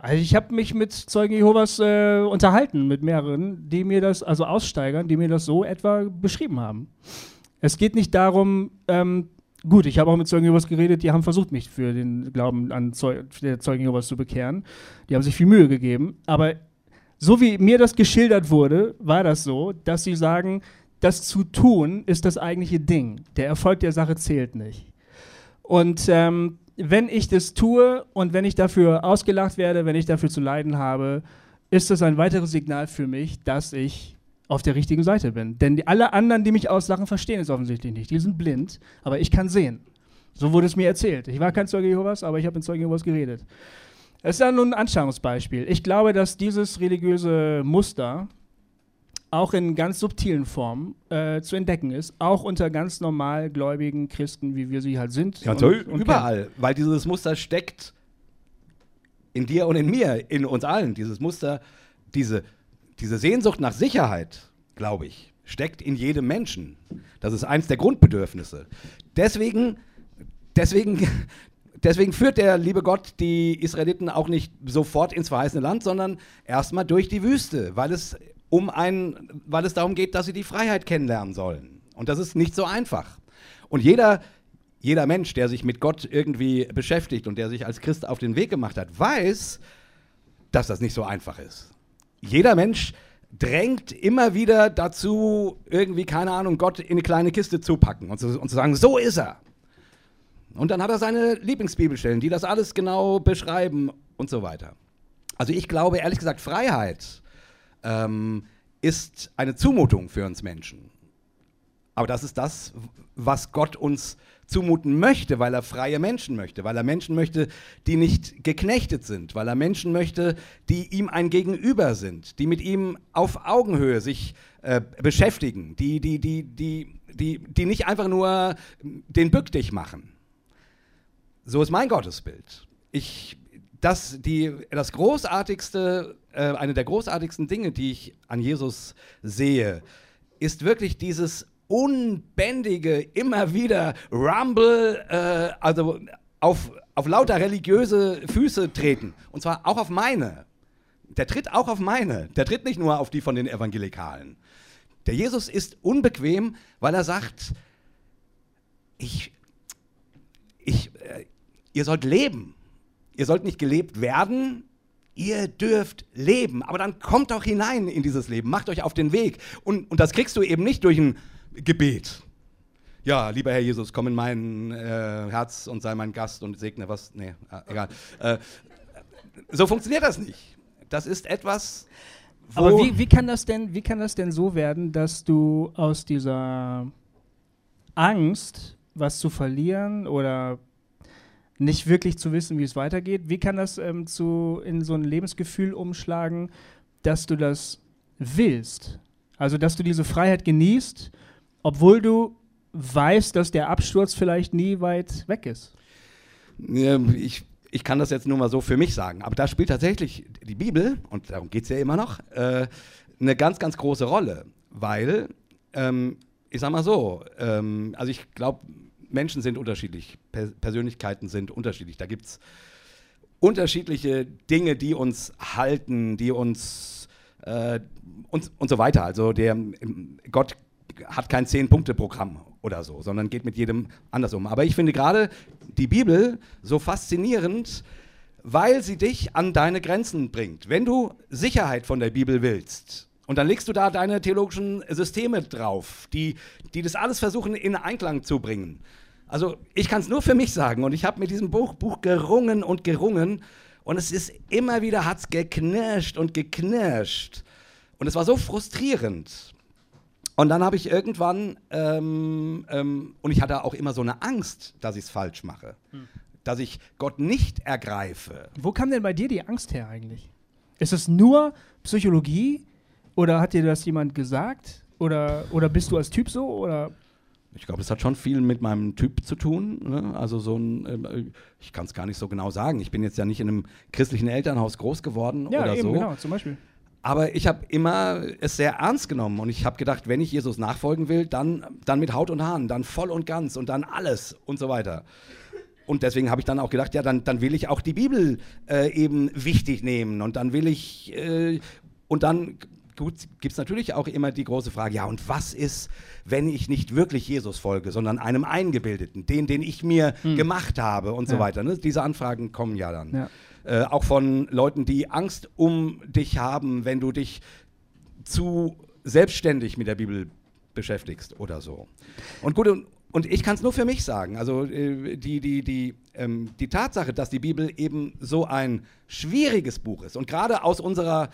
Also ich habe mich mit Zeugen Jehovas äh, unterhalten, mit mehreren, die mir das, also Aussteigern, die mir das so etwa beschrieben haben. Es geht nicht darum, ähm, gut, ich habe auch mit Zeugen Jehovas geredet, die haben versucht, mich für den Glauben an Zeu der Zeugen Jehovas zu bekehren. Die haben sich viel Mühe gegeben, aber so wie mir das geschildert wurde, war das so, dass sie sagen, das zu tun ist das eigentliche Ding. Der Erfolg der Sache zählt nicht. Und ähm, wenn ich das tue und wenn ich dafür ausgelacht werde, wenn ich dafür zu leiden habe, ist das ein weiteres Signal für mich, dass ich auf der richtigen Seite bin. Denn die, alle anderen, die mich auslachen, verstehen es offensichtlich nicht. Die sind blind, aber ich kann sehen. So wurde es mir erzählt. Ich war kein Zeuge Jehovas, aber ich habe mit Zeugen Jehovas geredet. Es ist ja nun ein Anschauungsbeispiel. Ich glaube, dass dieses religiöse Muster, auch in ganz subtilen Formen äh, zu entdecken ist, auch unter ganz normal gläubigen Christen, wie wir sie halt sind. Ja, und, und überall, kennen. weil dieses Muster steckt in dir und in mir, in uns allen. Dieses Muster, diese, diese Sehnsucht nach Sicherheit, glaube ich, steckt in jedem Menschen. Das ist eins der Grundbedürfnisse. Deswegen, deswegen, deswegen führt der liebe Gott die Israeliten auch nicht sofort ins verheißene Land, sondern erstmal durch die Wüste, weil es um ein, weil es darum geht, dass sie die Freiheit kennenlernen sollen. Und das ist nicht so einfach. Und jeder, jeder Mensch, der sich mit Gott irgendwie beschäftigt und der sich als Christ auf den Weg gemacht hat, weiß, dass das nicht so einfach ist. Jeder Mensch drängt immer wieder dazu, irgendwie, keine Ahnung, Gott in eine kleine Kiste zu packen und zu, und zu sagen, so ist er. Und dann hat er seine Lieblingsbibelstellen, die das alles genau beschreiben und so weiter. Also ich glaube ehrlich gesagt, Freiheit ähm, ist eine Zumutung für uns Menschen. Aber das ist das, was Gott uns zumuten möchte, weil er freie Menschen möchte, weil er Menschen möchte, die nicht geknechtet sind, weil er Menschen möchte, die ihm ein Gegenüber sind, die mit ihm auf Augenhöhe sich äh, beschäftigen, die, die, die, die, die, die nicht einfach nur den Bück dich machen. So ist mein Gottesbild. Ich das, die, das großartigste, äh, eine der großartigsten Dinge, die ich an Jesus sehe, ist wirklich dieses unbändige, immer wieder Rumble, äh, also auf, auf lauter religiöse Füße treten. Und zwar auch auf meine. Der tritt auch auf meine. Der tritt nicht nur auf die von den Evangelikalen. Der Jesus ist unbequem, weil er sagt, ich, ich, äh, ihr sollt leben. Ihr sollt nicht gelebt werden, ihr dürft leben. Aber dann kommt doch hinein in dieses Leben, macht euch auf den Weg. Und, und das kriegst du eben nicht durch ein Gebet. ja, lieber Herr Jesus, komm in mein äh, Herz und sei mein Gast und segne was. Nee, äh, egal. Äh, so funktioniert das nicht. Das ist etwas. Aber wie, wie, kann das denn, wie kann das denn so werden, dass du aus dieser Angst, was zu verlieren oder nicht wirklich zu wissen, wie es weitergeht, wie kann das ähm, zu, in so ein Lebensgefühl umschlagen, dass du das willst? Also, dass du diese Freiheit genießt, obwohl du weißt, dass der Absturz vielleicht nie weit weg ist. Ich ich kann das jetzt nur mal so für mich sagen, aber da spielt tatsächlich die Bibel, und darum geht es ja immer noch, äh, eine ganz, ganz große Rolle, weil, ähm, ich sag mal so, ähm, also ich glaube, Menschen sind unterschiedlich, per Persönlichkeiten sind unterschiedlich. Da gibt es unterschiedliche Dinge, die uns halten, die uns äh, und, und so weiter. Also der Gott hat kein Zehn-Punkte-Programm oder so, sondern geht mit jedem anders um. Aber ich finde gerade die Bibel so faszinierend, weil sie dich an deine Grenzen bringt. Wenn du Sicherheit von der Bibel willst, und dann legst du da deine theologischen Systeme drauf, die, die das alles versuchen in Einklang zu bringen. Also ich kann es nur für mich sagen und ich habe mit diesem Buch, Buch gerungen und gerungen und es ist immer wieder, hat es geknirscht und geknirscht. Und es war so frustrierend. Und dann habe ich irgendwann, ähm, ähm, und ich hatte auch immer so eine Angst, dass ich es falsch mache, hm. dass ich Gott nicht ergreife. Wo kam denn bei dir die Angst her eigentlich? Ist es nur Psychologie oder hat dir das jemand gesagt? Oder, oder bist du als Typ so? Oder? Ich glaube, es hat schon viel mit meinem Typ zu tun. Ne? Also so ein, äh, ich kann es gar nicht so genau sagen. Ich bin jetzt ja nicht in einem christlichen Elternhaus groß geworden ja, oder eben, so. Genau, zum Beispiel. Aber ich habe immer es sehr ernst genommen und ich habe gedacht, wenn ich Jesus nachfolgen will, dann, dann mit Haut und Haaren, dann voll und ganz und dann alles und so weiter. Und deswegen habe ich dann auch gedacht, ja, dann, dann will ich auch die Bibel äh, eben wichtig nehmen und dann will ich, äh, und dann gibt es natürlich auch immer die große Frage, ja, und was ist, wenn ich nicht wirklich Jesus folge, sondern einem Eingebildeten, den, den ich mir hm. gemacht habe und ja. so weiter. Ne? Diese Anfragen kommen ja dann. Ja. Äh, auch von Leuten, die Angst um dich haben, wenn du dich zu selbstständig mit der Bibel beschäftigst oder so. Und gut, und, und ich kann es nur für mich sagen. Also äh, die, die, die, ähm, die Tatsache, dass die Bibel eben so ein schwieriges Buch ist und gerade aus unserer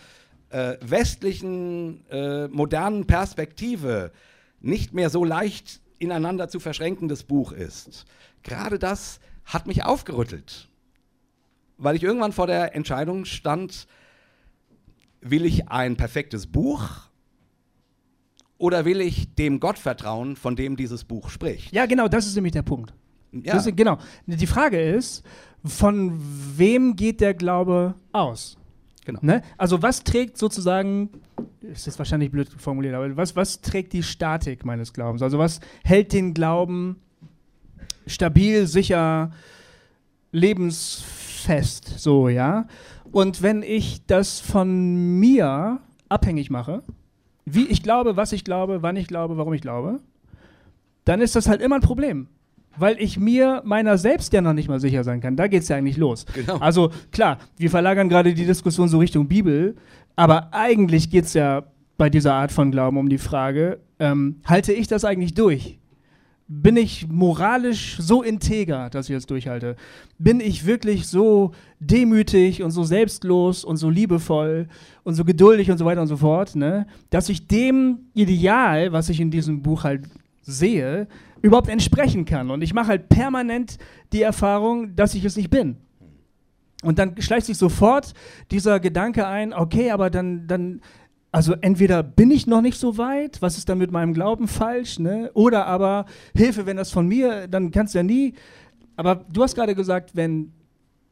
äh, westlichen, äh, modernen Perspektive nicht mehr so leicht ineinander zu verschränkendes Buch ist, gerade das hat mich aufgerüttelt weil ich irgendwann vor der Entscheidung stand, will ich ein perfektes Buch oder will ich dem Gott vertrauen, von dem dieses Buch spricht? Ja, genau, das ist nämlich der Punkt. Ja. Ist, genau. Die Frage ist, von wem geht der Glaube aus? Genau. Ne? Also was trägt sozusagen, ist jetzt wahrscheinlich blöd formuliert, aber was, was trägt die Statik meines Glaubens? Also was hält den Glauben stabil, sicher, lebensfähig? fest, so, ja. Und wenn ich das von mir abhängig mache, wie ich glaube, was ich glaube, wann ich glaube, warum ich glaube, dann ist das halt immer ein Problem. Weil ich mir meiner selbst ja noch nicht mal sicher sein kann. Da geht es ja eigentlich los. Genau. Also klar, wir verlagern gerade die Diskussion so Richtung Bibel, aber eigentlich geht es ja bei dieser Art von Glauben um die Frage, ähm, halte ich das eigentlich durch? bin ich moralisch so integer, dass ich das durchhalte? Bin ich wirklich so demütig und so selbstlos und so liebevoll und so geduldig und so weiter und so fort, ne? dass ich dem Ideal, was ich in diesem Buch halt sehe, überhaupt entsprechen kann. Und ich mache halt permanent die Erfahrung, dass ich es nicht bin. Und dann schleicht sich sofort dieser Gedanke ein, okay, aber dann, dann also entweder bin ich noch nicht so weit, was ist dann mit meinem Glauben falsch, ne? Oder aber Hilfe, wenn das von mir, dann kannst du ja nie. Aber du hast gerade gesagt, wenn,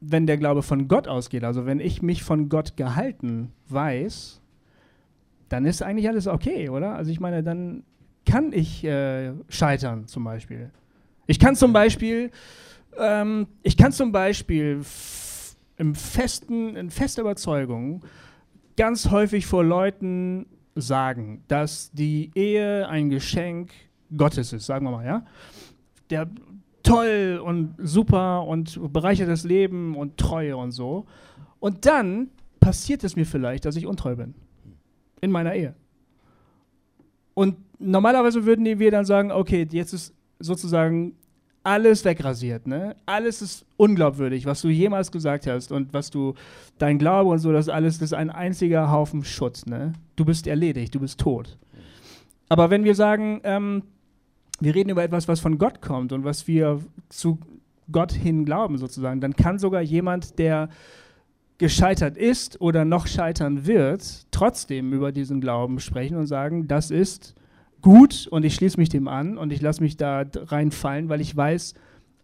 wenn der Glaube von Gott ausgeht, also wenn ich mich von Gott gehalten weiß, dann ist eigentlich alles okay, oder? Also ich meine, dann kann ich äh, scheitern zum Beispiel. Ich kann zum Beispiel, ähm, ich kann zum Beispiel im festen, in fester Überzeugung ganz häufig vor Leuten sagen, dass die Ehe ein Geschenk Gottes ist, sagen wir mal, ja. Der toll und super und bereichert das Leben und Treue und so. Und dann passiert es mir vielleicht, dass ich untreu bin. In meiner Ehe. Und normalerweise würden wir dann sagen, okay, jetzt ist sozusagen alles wegrasiert, ne? Alles ist unglaubwürdig, was du jemals gesagt hast und was du, dein Glaube und so, das alles, das ist ein einziger Haufen Schutz, ne? Du bist erledigt, du bist tot. Aber wenn wir sagen, ähm, wir reden über etwas, was von Gott kommt und was wir zu Gott hin glauben, sozusagen, dann kann sogar jemand, der gescheitert ist oder noch scheitern wird, trotzdem über diesen Glauben sprechen und sagen, das ist gut und ich schließe mich dem an und ich lasse mich da reinfallen, weil ich weiß,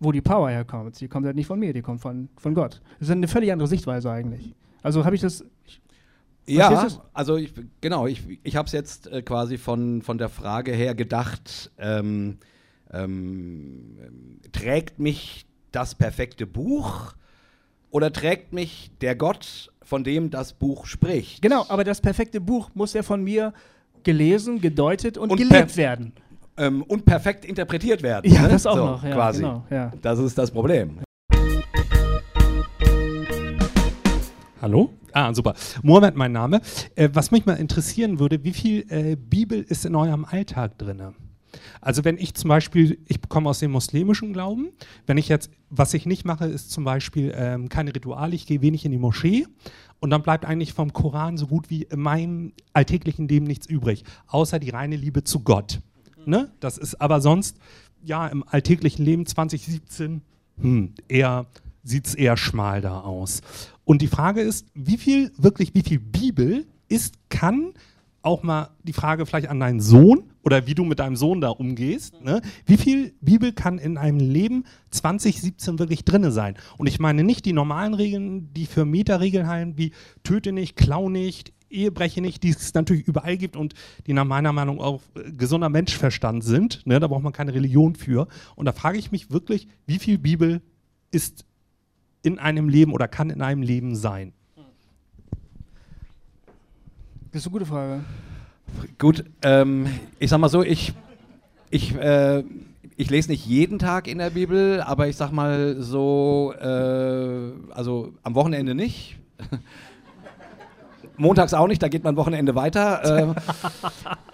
wo die Power herkommt. Die kommt halt nicht von mir, die kommt von, von Gott. Das ist eine völlig andere Sichtweise eigentlich. Also habe ich das. Ich, ja, also ich, genau, ich, ich habe es jetzt äh, quasi von, von der Frage her gedacht, ähm, ähm, trägt mich das perfekte Buch oder trägt mich der Gott, von dem das Buch spricht? Genau, aber das perfekte Buch muss ja von mir gelesen, gedeutet und, und gelebt werden. Ähm, und perfekt interpretiert werden. Ja, ne? das auch so, noch. Ja, quasi. Genau, ja. Das ist das Problem. Hallo? Ah, super. Mohammed, mein Name. Äh, was mich mal interessieren würde, wie viel äh, Bibel ist in eurem Alltag drin? Also wenn ich zum Beispiel, ich komme aus dem muslimischen Glauben, wenn ich jetzt, was ich nicht mache, ist zum Beispiel ähm, keine Rituale, ich gehe wenig in die Moschee und dann bleibt eigentlich vom Koran so gut wie in meinem alltäglichen Leben nichts übrig, außer die reine Liebe zu Gott. Ne? Das ist aber sonst, ja, im alltäglichen Leben 2017, hm, eher, sieht es eher schmal da aus. Und die Frage ist, wie viel, wirklich, wie viel Bibel ist, kann, auch mal die Frage vielleicht an deinen Sohn oder wie du mit deinem Sohn da umgehst. Ne? Wie viel Bibel kann in einem Leben 2017 wirklich drinne sein? Und ich meine nicht die normalen Regeln, die für Meta-Regeln heilen, wie töte nicht, klau nicht, Ehebreche nicht, die es natürlich überall gibt und die nach meiner Meinung auch äh, gesunder Menschverstand sind. Ne? Da braucht man keine Religion für. Und da frage ich mich wirklich, wie viel Bibel ist in einem Leben oder kann in einem Leben sein? Das ist eine gute Frage. Gut, ähm, ich sag mal so, ich, ich, äh, ich lese nicht jeden Tag in der Bibel, aber ich sag mal so, äh, also am Wochenende nicht. Montags auch nicht, da geht man Wochenende weiter. Äh,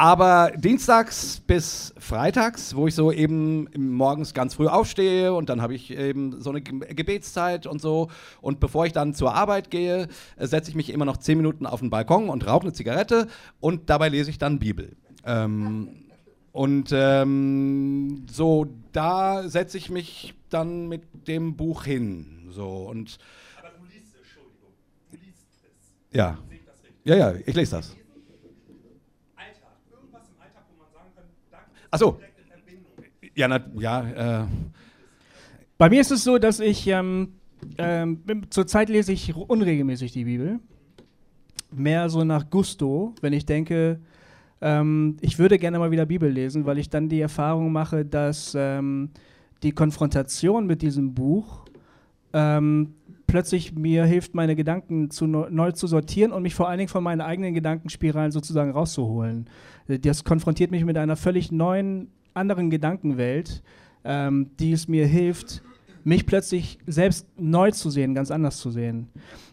aber dienstags bis freitags, wo ich so eben morgens ganz früh aufstehe und dann habe ich eben so eine Gebetszeit und so. Und bevor ich dann zur Arbeit gehe, äh, setze ich mich immer noch zehn Minuten auf den Balkon und rauche eine Zigarette und dabei lese ich dann Bibel. Ähm, und ähm, so, da setze ich mich dann mit dem Buch hin. So, und Aber du liest es, Entschuldigung. Du liest es. Ja. Ja, ja, ich lese das. Achso. Ja, na, ja. Äh. Bei mir ist es so, dass ich ähm, ähm, zurzeit lese ich unregelmäßig die Bibel. Mehr so nach Gusto, wenn ich denke, ähm, ich würde gerne mal wieder Bibel lesen, weil ich dann die Erfahrung mache, dass ähm, die Konfrontation mit diesem Buch ähm, plötzlich mir hilft, meine Gedanken zu neu zu sortieren und mich vor allen Dingen von meinen eigenen Gedankenspiralen sozusagen rauszuholen. Das konfrontiert mich mit einer völlig neuen, anderen Gedankenwelt, ähm, die es mir hilft, mich plötzlich selbst neu zu sehen, ganz anders zu sehen.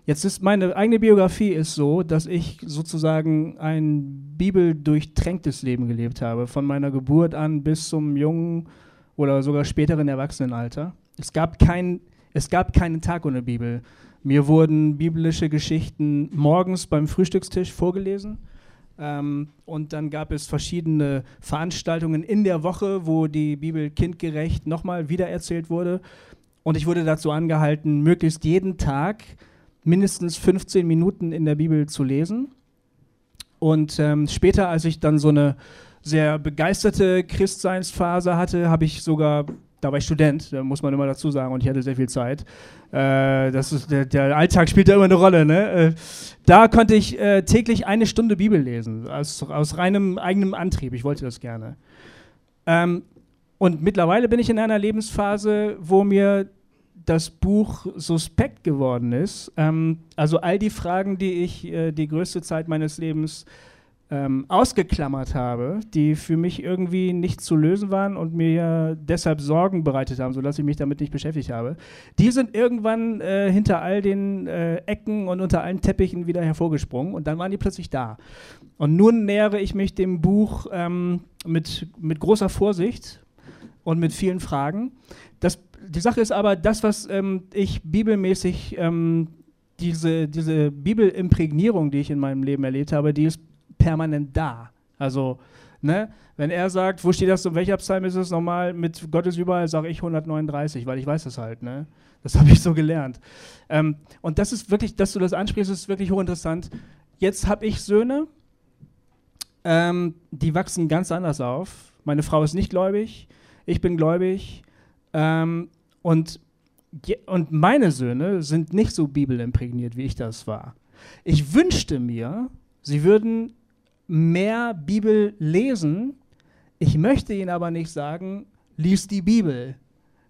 Jetzt ist meine eigene Biografie ist so, dass ich sozusagen ein bibeldurchtränktes Leben gelebt habe, von meiner Geburt an bis zum jungen oder sogar späteren Erwachsenenalter. Es gab kein es gab keinen Tag ohne Bibel. Mir wurden biblische Geschichten morgens beim Frühstückstisch vorgelesen. Ähm, und dann gab es verschiedene Veranstaltungen in der Woche, wo die Bibel kindgerecht nochmal wiedererzählt wurde. Und ich wurde dazu angehalten, möglichst jeden Tag mindestens 15 Minuten in der Bibel zu lesen. Und ähm, später, als ich dann so eine sehr begeisterte Christseinsphase hatte, habe ich sogar da war ich Student, da muss man immer dazu sagen, und ich hatte sehr viel Zeit. Äh, das ist, der, der, Alltag spielt da immer eine Rolle. Ne? Äh, da konnte ich äh, täglich eine Stunde Bibel lesen, aus, aus reinem eigenem Antrieb. Ich wollte das gerne. Ähm, und mittlerweile bin ich in einer Lebensphase, wo mir das Buch suspekt geworden ist. Ähm, also all die Fragen, die ich äh, die größte Zeit meines Lebens ähm, ausgeklammert habe, die für mich irgendwie nicht zu lösen waren und mir deshalb Sorgen bereitet haben, sodass ich mich damit nicht beschäftigt habe, die sind irgendwann äh, hinter all den äh, Ecken und unter allen Teppichen wieder hervorgesprungen und dann waren die plötzlich da. Und nun nähere ich mich dem Buch ähm, mit, mit großer Vorsicht und mit vielen Fragen. Das, die Sache ist aber, das, was ähm, ich bibelmäßig, ähm, diese, diese Bibelimprägnierung, die ich in meinem Leben erlebt habe, die ist permanent da. Also, ne, wenn er sagt, wo steht das und welcher Psalm ist es nochmal mit Gott ist überall, sage ich 139, weil ich weiß das halt, ne? Das habe ich so gelernt. Ähm, und das ist wirklich, dass du das ansprichst, ist wirklich hochinteressant. Jetzt habe ich Söhne, ähm, die wachsen ganz anders auf. Meine Frau ist nicht gläubig, ich bin gläubig. Ähm, und, und meine Söhne sind nicht so bibelimprägniert, wie ich das war. Ich wünschte mir, sie würden mehr Bibel lesen. Ich möchte ihnen aber nicht sagen, lies die Bibel.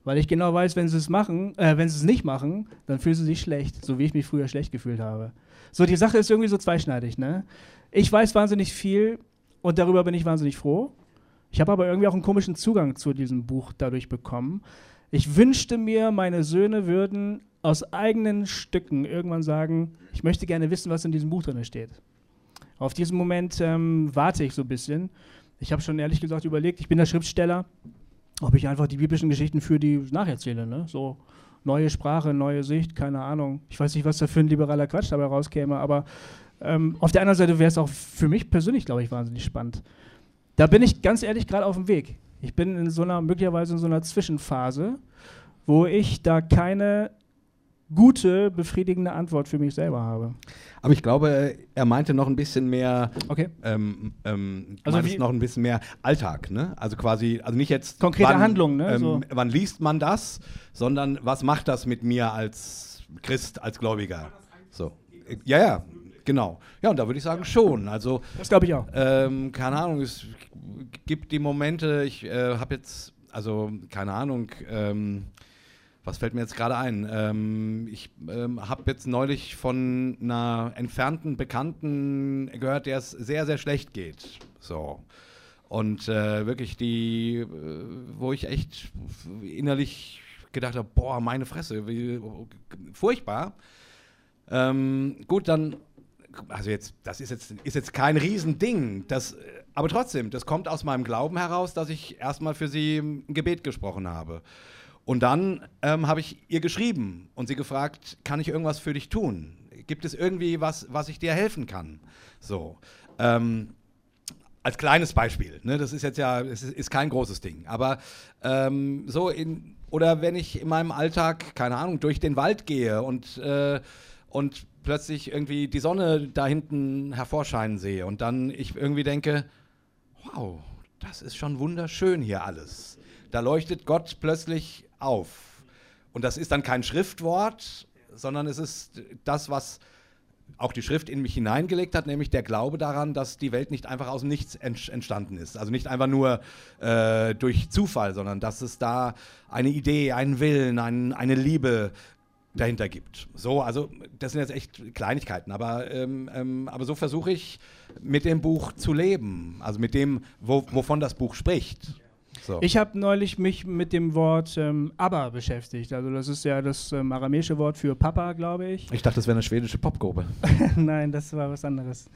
Weil ich genau weiß, wenn sie es machen, äh, wenn sie es nicht machen, dann fühlen sie sich schlecht, so wie ich mich früher schlecht gefühlt habe. So, die Sache ist irgendwie so zweischneidig, ne? Ich weiß wahnsinnig viel und darüber bin ich wahnsinnig froh. Ich habe aber irgendwie auch einen komischen Zugang zu diesem Buch dadurch bekommen. Ich wünschte mir, meine Söhne würden aus eigenen Stücken irgendwann sagen, ich möchte gerne wissen, was in diesem Buch drin steht. Auf diesen Moment ähm, warte ich so ein bisschen. Ich habe schon ehrlich gesagt überlegt, ich bin der Schriftsteller, ob ich einfach die biblischen Geschichten für die nacherzähle. Ne? So neue Sprache, neue Sicht, keine Ahnung. Ich weiß nicht, was da für ein liberaler Quatsch dabei rauskäme, aber ähm, auf der anderen Seite wäre es auch für mich persönlich, glaube ich, wahnsinnig spannend. Da bin ich ganz ehrlich gerade auf dem Weg. Ich bin in so einer, möglicherweise in so einer Zwischenphase, wo ich da keine gute, befriedigende Antwort für mich selber habe. Aber ich glaube, er meinte noch ein bisschen mehr, okay. ähm, ähm, also wie noch ein bisschen mehr Alltag, ne? Also quasi, also nicht jetzt konkrete wann, Handlungen, ne? Ähm, so. Wann liest man das, sondern was macht das mit mir als Christ, als Gläubiger? So, ja, ja, genau. Ja, und da würde ich sagen schon. Also das glaube ich auch. Ähm, keine Ahnung, es gibt die Momente. Ich äh, habe jetzt, also keine Ahnung. Was fällt mir jetzt gerade ein? Ähm, ich ähm, habe jetzt neulich von einer entfernten Bekannten gehört, der es sehr, sehr schlecht geht. So. Und äh, wirklich die, äh, wo ich echt innerlich gedacht habe, boah, meine Fresse, wie, furchtbar. Ähm, gut, dann, also jetzt, das ist jetzt, ist jetzt kein Riesending, das, aber trotzdem, das kommt aus meinem Glauben heraus, dass ich erstmal für sie ein Gebet gesprochen habe. Und dann ähm, habe ich ihr geschrieben und sie gefragt, kann ich irgendwas für dich tun? Gibt es irgendwie was, was ich dir helfen kann? So. Ähm, als kleines Beispiel, ne? das ist jetzt ja, es ist, ist kein großes Ding, aber ähm, so in, oder wenn ich in meinem Alltag, keine Ahnung, durch den Wald gehe und, äh, und plötzlich irgendwie die Sonne da hinten hervorscheinen sehe und dann ich irgendwie denke, wow, das ist schon wunderschön hier alles. Da leuchtet Gott plötzlich auf. Und das ist dann kein Schriftwort, sondern es ist das, was auch die Schrift in mich hineingelegt hat, nämlich der Glaube daran, dass die Welt nicht einfach aus dem Nichts entstanden ist. Also nicht einfach nur äh, durch Zufall, sondern dass es da eine Idee, einen Willen, ein, eine Liebe dahinter gibt. So, also das sind jetzt echt Kleinigkeiten, aber, ähm, ähm, aber so versuche ich mit dem Buch zu leben, also mit dem, wo, wovon das Buch spricht. So. Ich habe neulich mich mit dem Wort ähm, Abba beschäftigt. Also das ist ja das ähm, aramäische Wort für Papa, glaube ich. Ich dachte, das wäre eine schwedische Popgruppe. Nein, das war was anderes.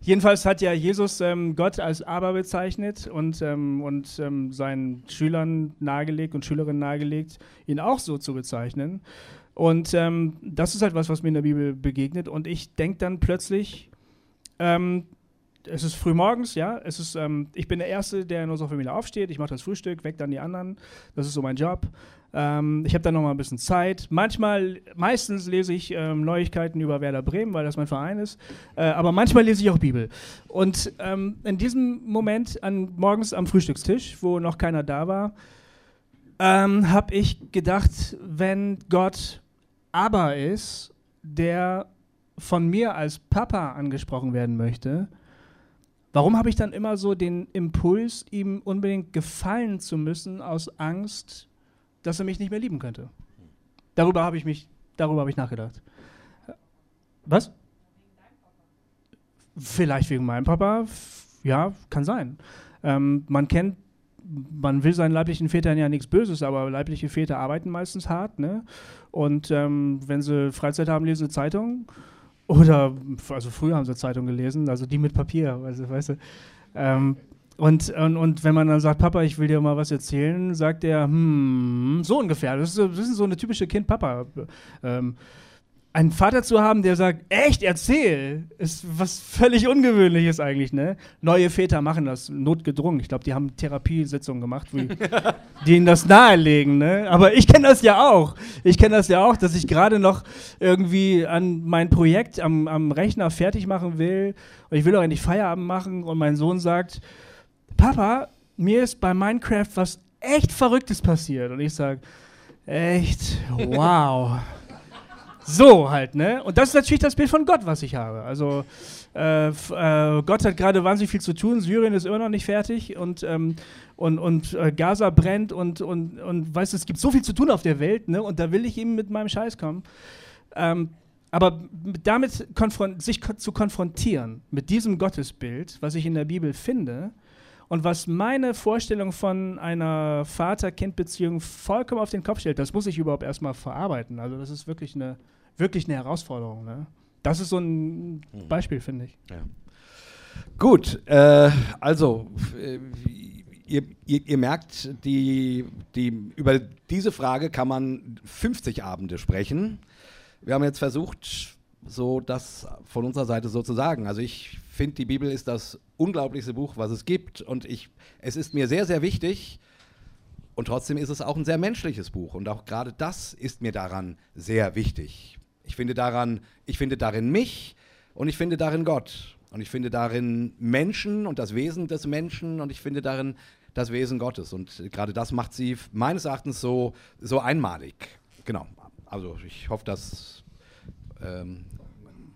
Jedenfalls hat ja Jesus ähm, Gott als Abba bezeichnet und, ähm, und ähm, seinen Schülern nahegelegt und Schülerinnen nahegelegt, ihn auch so zu bezeichnen. Und ähm, das ist halt was, was mir in der Bibel begegnet. Und ich denke dann plötzlich, es ist früh morgens, ja. Es ist, ähm, ich bin der Erste, der in unserer Familie aufsteht. Ich mache das Frühstück, weg dann die anderen. Das ist so mein Job. Ähm, ich habe dann noch mal ein bisschen Zeit. Manchmal, meistens lese ich ähm, Neuigkeiten über Werder Bremen, weil das mein Verein ist. Äh, aber manchmal lese ich auch Bibel. Und ähm, in diesem Moment, an, morgens am Frühstückstisch, wo noch keiner da war, ähm, habe ich gedacht, wenn Gott aber ist, der von mir als Papa angesprochen werden möchte, Warum habe ich dann immer so den Impuls, ihm unbedingt gefallen zu müssen, aus Angst, dass er mich nicht mehr lieben könnte? Darüber habe ich mich, darüber habe ich nachgedacht. Was? Vielleicht wegen meinem Papa, ja, kann sein. Ähm, man kennt, man will seinen leiblichen Vätern ja nichts Böses, aber leibliche Väter arbeiten meistens hart, ne? Und ähm, wenn sie Freizeit haben, lesen sie Zeitung. Oder, also früher haben sie Zeitung gelesen, also die mit Papier, also, weißt du. Ähm, und, und, und wenn man dann sagt, Papa, ich will dir mal was erzählen, sagt er, hm, so ungefähr. Das ist, das ist so eine typische Kind-Papa. Ähm, einen Vater zu haben, der sagt, echt, erzähl, ist was völlig Ungewöhnliches eigentlich, ne? Neue Väter machen das notgedrungen. Ich glaube, die haben Therapiesitzungen gemacht, wie, die ihnen das nahelegen, ne? Aber ich kenne das ja auch. Ich kenne das ja auch, dass ich gerade noch irgendwie an mein Projekt am, am Rechner fertig machen will und ich will auch endlich Feierabend machen und mein Sohn sagt, Papa, mir ist bei Minecraft was echt Verrücktes passiert. Und ich sage, echt, wow. So halt, ne? Und das ist natürlich das Bild von Gott, was ich habe. Also äh, äh, Gott hat gerade wahnsinnig viel zu tun, Syrien ist immer noch nicht fertig und, ähm, und, und äh, Gaza brennt und, und, und weißt du, es gibt so viel zu tun auf der Welt, ne? Und da will ich ihm mit meinem Scheiß kommen. Ähm, aber damit sich zu konfrontieren, mit diesem Gottesbild, was ich in der Bibel finde, und was meine Vorstellung von einer Vater-Kind-Beziehung vollkommen auf den Kopf stellt, das muss ich überhaupt erstmal verarbeiten. Also das ist wirklich eine, wirklich eine Herausforderung. Ne? Das ist so ein mhm. Beispiel, finde ich. Ja. Gut, äh, also äh, ihr, ihr, ihr, merkt, die, die, über diese Frage kann man 50 Abende sprechen. Wir haben jetzt versucht, so das von unserer Seite so zu sagen. Also ich finde, die Bibel ist das unglaublichste Buch, was es gibt. Und ich, es ist mir sehr, sehr wichtig. Und trotzdem ist es auch ein sehr menschliches Buch. Und auch gerade das ist mir daran sehr wichtig. Ich finde daran, ich finde darin mich und ich finde darin Gott. Und ich finde darin Menschen und das Wesen des Menschen und ich finde darin das Wesen Gottes. Und gerade das macht sie meines Erachtens so, so einmalig. Genau. Also ich hoffe, das ähm,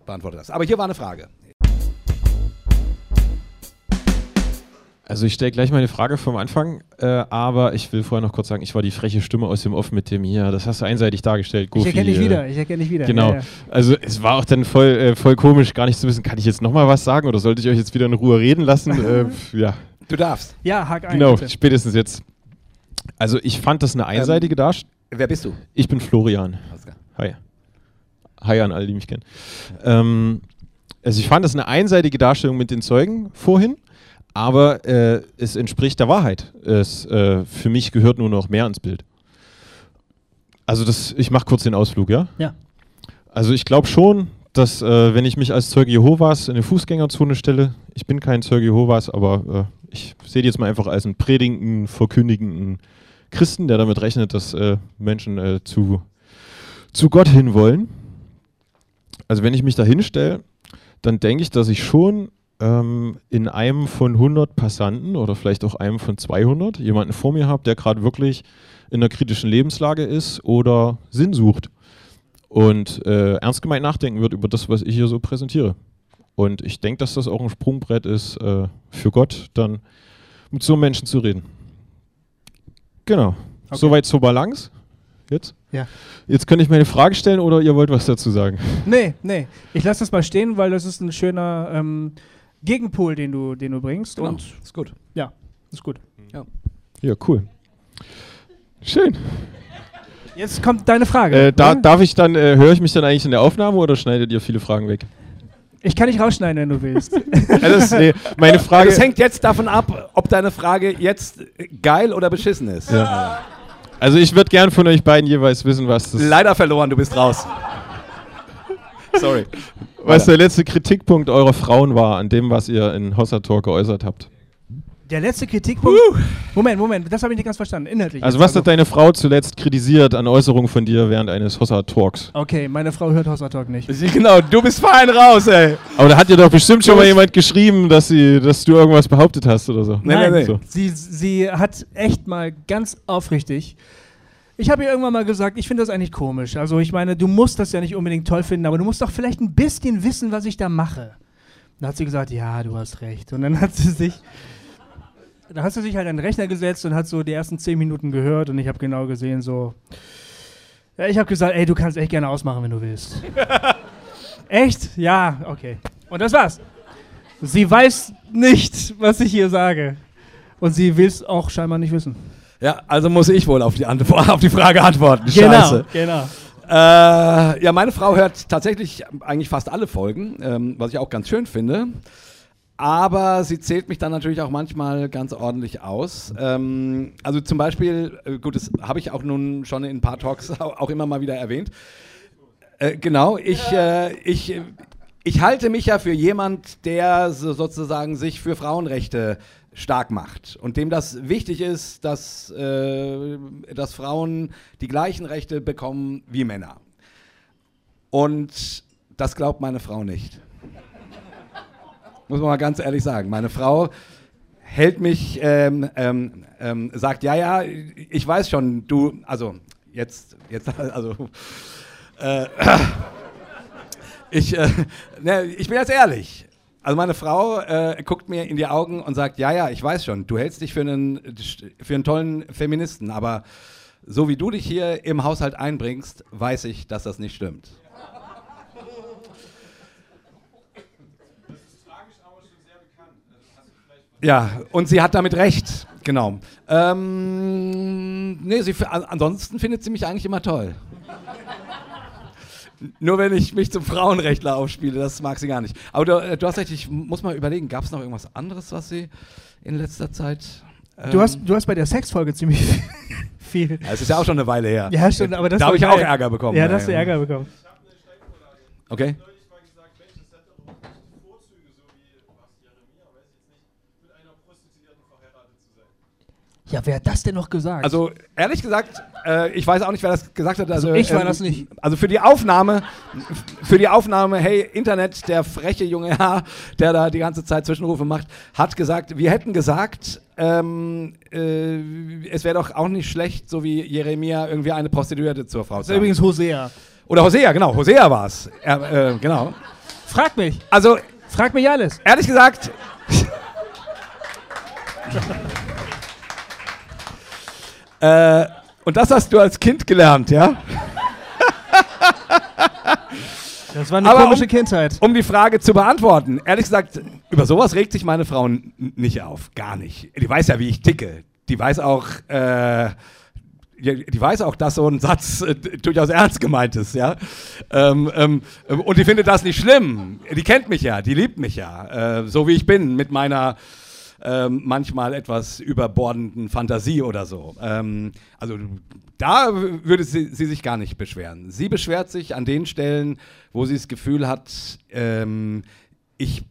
beantwortet das. Aber hier war eine Frage. Also ich stelle gleich meine Frage vom Anfang, äh, aber ich will vorher noch kurz sagen, ich war die freche Stimme aus dem Off mit dem hier. Das hast du einseitig dargestellt. Goofy, ich erkenne dich äh, wieder, ich erkenne dich wieder. Genau. Ja, ja. Also es war auch dann voll, äh, voll komisch, gar nicht zu wissen, kann ich jetzt nochmal was sagen oder sollte ich euch jetzt wieder in Ruhe reden lassen? äh, ja. Du darfst. Ja, hak ein. Genau, bitte. spätestens jetzt. Also ich fand das eine ähm, einseitige ähm, Darstellung. Wer bist du? Ich bin Florian. Hi. Hi an alle, die mich kennen. Ähm, also ich fand das eine einseitige Darstellung mit den Zeugen vorhin aber äh, es entspricht der Wahrheit. Es, äh, für mich gehört nur noch mehr ins Bild. Also das, ich mache kurz den Ausflug, ja? Ja. Also ich glaube schon, dass äh, wenn ich mich als Zeuge Jehovas in eine Fußgängerzone stelle, ich bin kein Zeuge Jehovas, aber äh, ich sehe die jetzt mal einfach als einen predigenden, verkündigenden Christen, der damit rechnet, dass äh, Menschen äh, zu, zu Gott hin wollen. Also wenn ich mich da hinstelle, dann denke ich, dass ich schon ähm, in einem von 100 Passanten oder vielleicht auch einem von 200 jemanden vor mir habe, der gerade wirklich in einer kritischen Lebenslage ist oder Sinn sucht und äh, ernst gemeint nachdenken wird über das, was ich hier so präsentiere. Und ich denke, dass das auch ein Sprungbrett ist äh, für Gott, dann mit so Menschen zu reden. Genau. Okay. Soweit zur Balance. Jetzt? Ja. Jetzt könnte ich meine Frage stellen oder ihr wollt was dazu sagen? Nee, nee. Ich lasse das mal stehen, weil das ist ein schöner ähm, Gegenpol, den du, den du bringst. Genau. Und ist gut. Ja, ist gut. Ja, ja cool. Schön. Jetzt kommt deine Frage. Äh, da, darf ich dann, äh, höre ich mich dann eigentlich in der Aufnahme oder schneidet ihr viele Fragen weg? Ich kann nicht rausschneiden, wenn du willst. das, nee, meine Frage. Das hängt jetzt davon ab, ob deine Frage jetzt geil oder beschissen ist. Ja. Also ich würde gern von euch beiden jeweils wissen, was das. Leider verloren, du bist raus. Sorry. Was der letzte Kritikpunkt eurer Frauen war an dem, was ihr in Hossa Talk geäußert habt? Der letzte Kritikpunkt. Uh. Moment, Moment, das habe ich nicht ganz verstanden. Inhaltlich. Also, was also. hat deine Frau zuletzt kritisiert an Äußerungen von dir während eines Hossa Talks? Okay, meine Frau hört Hossa Talk nicht. Genau, du bist fein raus, ey. Aber da hat dir doch bestimmt schon mal jemand geschrieben, dass, sie, dass du irgendwas behauptet hast oder so. Nein, nein, nein. So. Sie, sie hat echt mal ganz aufrichtig ich habe ihr irgendwann mal gesagt, ich finde das eigentlich komisch. Also ich meine, du musst das ja nicht unbedingt toll finden, aber du musst doch vielleicht ein bisschen wissen, was ich da mache. Dann hat sie gesagt, ja, du hast recht. Und dann hat sie sich, dann hat sie sich halt an den Rechner gesetzt und hat so die ersten zehn Minuten gehört und ich habe genau gesehen so, ja, ich habe gesagt, ey, du kannst echt gerne ausmachen, wenn du willst. echt? Ja, okay. Und das war's. Sie weiß nicht, was ich hier sage. Und sie will es auch scheinbar nicht wissen. Ja, also muss ich wohl auf die, Antwort, auf die Frage antworten. Genau, Scheiße. genau. Äh, ja, meine Frau hört tatsächlich eigentlich fast alle Folgen, ähm, was ich auch ganz schön finde. Aber sie zählt mich dann natürlich auch manchmal ganz ordentlich aus. Ähm, also zum Beispiel, äh, gut, das habe ich auch nun schon in ein paar Talks auch immer mal wieder erwähnt. Äh, genau, ich, äh, ich, ich halte mich ja für jemand, der so sozusagen sich für Frauenrechte stark macht und dem das wichtig ist, dass, äh, dass Frauen die gleichen Rechte bekommen wie Männer. Und das glaubt meine Frau nicht. Muss man mal ganz ehrlich sagen. Meine Frau hält mich, ähm, ähm, ähm, sagt, ja, ja, ich weiß schon, du, also jetzt, jetzt, also, äh, ich, äh, ne, ich bin jetzt ehrlich. Also meine Frau äh, guckt mir in die Augen und sagt, ja, ja, ich weiß schon, du hältst dich für einen, für einen tollen Feministen, aber so wie du dich hier im Haushalt einbringst, weiß ich, dass das nicht stimmt. Ja, und sie hat damit recht, genau. Ähm, nee, sie, ansonsten findet sie mich eigentlich immer toll. Nur wenn ich mich zum Frauenrechtler aufspiele, das mag sie gar nicht. Aber du, äh, du hast recht, ich muss mal überlegen, gab es noch irgendwas anderes, was sie in letzter Zeit. Ähm du, hast, du hast bei der Sexfolge ziemlich viel. Ja, es ist ja auch schon eine Weile her. Ja, stimmt, aber das Da habe ich auch Ärger bekommen. Ja, da hast du Ärger bekommen. Okay. Ja, wer hat das denn noch gesagt? Also ehrlich gesagt, äh, ich weiß auch nicht, wer das gesagt hat. Also, ich war ähm, das nicht. Also für die Aufnahme, für die Aufnahme, hey, Internet, der freche junge Herr, der da die ganze Zeit Zwischenrufe macht, hat gesagt, wir hätten gesagt, ähm, äh, es wäre doch auch nicht schlecht, so wie Jeremia irgendwie eine Prostituierte zur Frau zu Das ist übrigens Hosea. Oder Hosea, genau, Hosea war es. Äh, genau. Frag mich. Also, frag mich alles. Ehrlich gesagt. Äh, und das hast du als Kind gelernt, ja? Das war eine Aber komische um, Kindheit. Um die Frage zu beantworten, ehrlich gesagt, über sowas regt sich meine Frau nicht auf. Gar nicht. Die weiß ja, wie ich ticke. Die weiß auch, äh, die weiß auch, dass so ein Satz äh, durchaus ernst gemeint ist, ja. Ähm, ähm, und die findet das nicht schlimm. Die kennt mich ja, die liebt mich ja, äh, so wie ich bin, mit meiner ähm, manchmal etwas überbordenden Fantasie oder so. Ähm, also da würde sie, sie, sich gar nicht beschweren. Sie beschwert sich an den Stellen, wo sie das Gefühl hat, ähm, ich,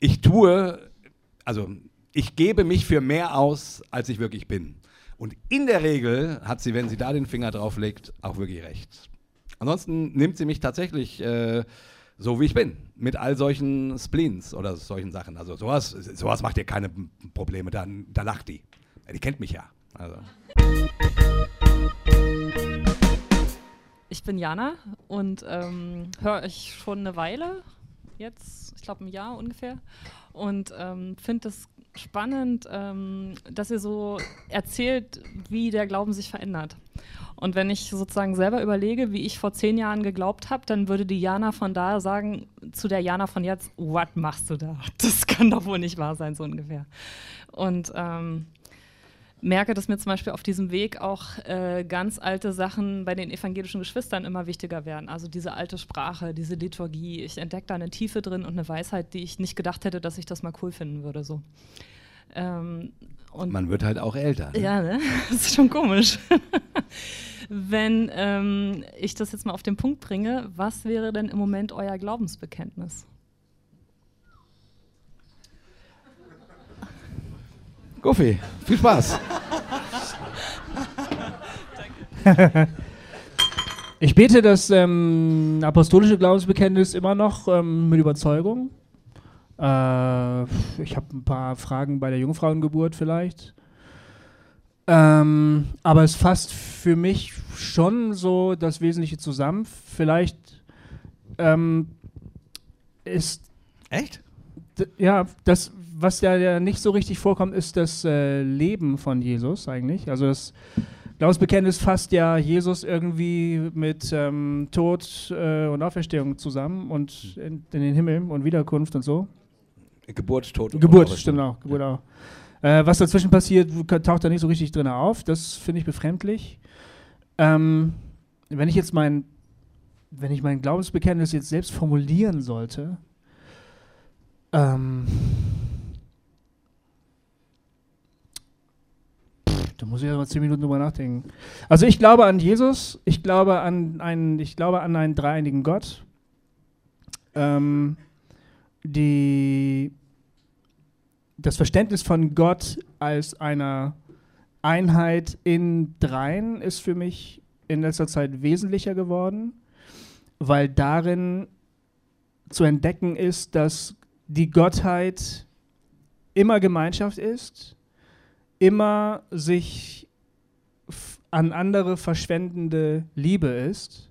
ich tue, also ich gebe mich für mehr aus, als ich wirklich bin. Und in der Regel hat sie, wenn sie da den Finger drauf legt, auch wirklich recht. Ansonsten nimmt sie mich tatsächlich äh, so wie ich bin, mit all solchen Spleens oder solchen Sachen. Also sowas, sowas macht ihr keine Probleme, da, da lacht die. Die kennt mich ja. Also. Ich bin Jana und ähm, höre euch schon eine Weile, jetzt, ich glaube ein Jahr ungefähr, und ähm, finde es spannend, ähm, dass ihr so erzählt, wie der Glauben sich verändert. Und wenn ich sozusagen selber überlege, wie ich vor zehn Jahren geglaubt habe, dann würde die Jana von da sagen zu der Jana von jetzt, was machst du da? Das kann doch wohl nicht wahr sein, so ungefähr. Und ähm, merke, dass mir zum Beispiel auf diesem Weg auch äh, ganz alte Sachen bei den evangelischen Geschwistern immer wichtiger werden. Also diese alte Sprache, diese Liturgie. Ich entdecke da eine Tiefe drin und eine Weisheit, die ich nicht gedacht hätte, dass ich das mal cool finden würde. So. Ähm, und Man wird halt auch älter. Ne? Ja, ne? das ist schon komisch. Wenn ähm, ich das jetzt mal auf den Punkt bringe, was wäre denn im Moment euer Glaubensbekenntnis? Guffi, viel Spaß. ich bete das ähm, apostolische Glaubensbekenntnis immer noch ähm, mit Überzeugung. Äh, ich habe ein paar Fragen bei der Jungfrauengeburt vielleicht. Ähm, aber es fasst für mich schon so das Wesentliche zusammen. Vielleicht ähm, ist. Echt? Ja, das, was ja, ja, nicht so richtig vorkommt, ist das äh, Leben von Jesus eigentlich. Also das Glaubensbekenntnis fasst ja Jesus irgendwie mit ähm, Tod äh, und Auferstehung zusammen und in, in den Himmel und Wiederkunft und so. Geburt, Tod und Geburt, stimmt auch. Geburt auch. Äh, was dazwischen passiert, taucht da nicht so richtig drin auf. Das finde ich befremdlich. Ähm, wenn ich jetzt mein, wenn ich mein Glaubensbekenntnis jetzt selbst formulieren sollte, ähm, pff, da muss ich ja mal zehn Minuten drüber nachdenken. Also ich glaube an Jesus, ich glaube an einen, ich glaube an einen dreieinigen Gott. Ähm, die, das Verständnis von Gott als einer Einheit in Dreien ist für mich in letzter Zeit wesentlicher geworden, weil darin zu entdecken ist, dass die Gottheit immer Gemeinschaft ist, immer sich an andere verschwendende Liebe ist,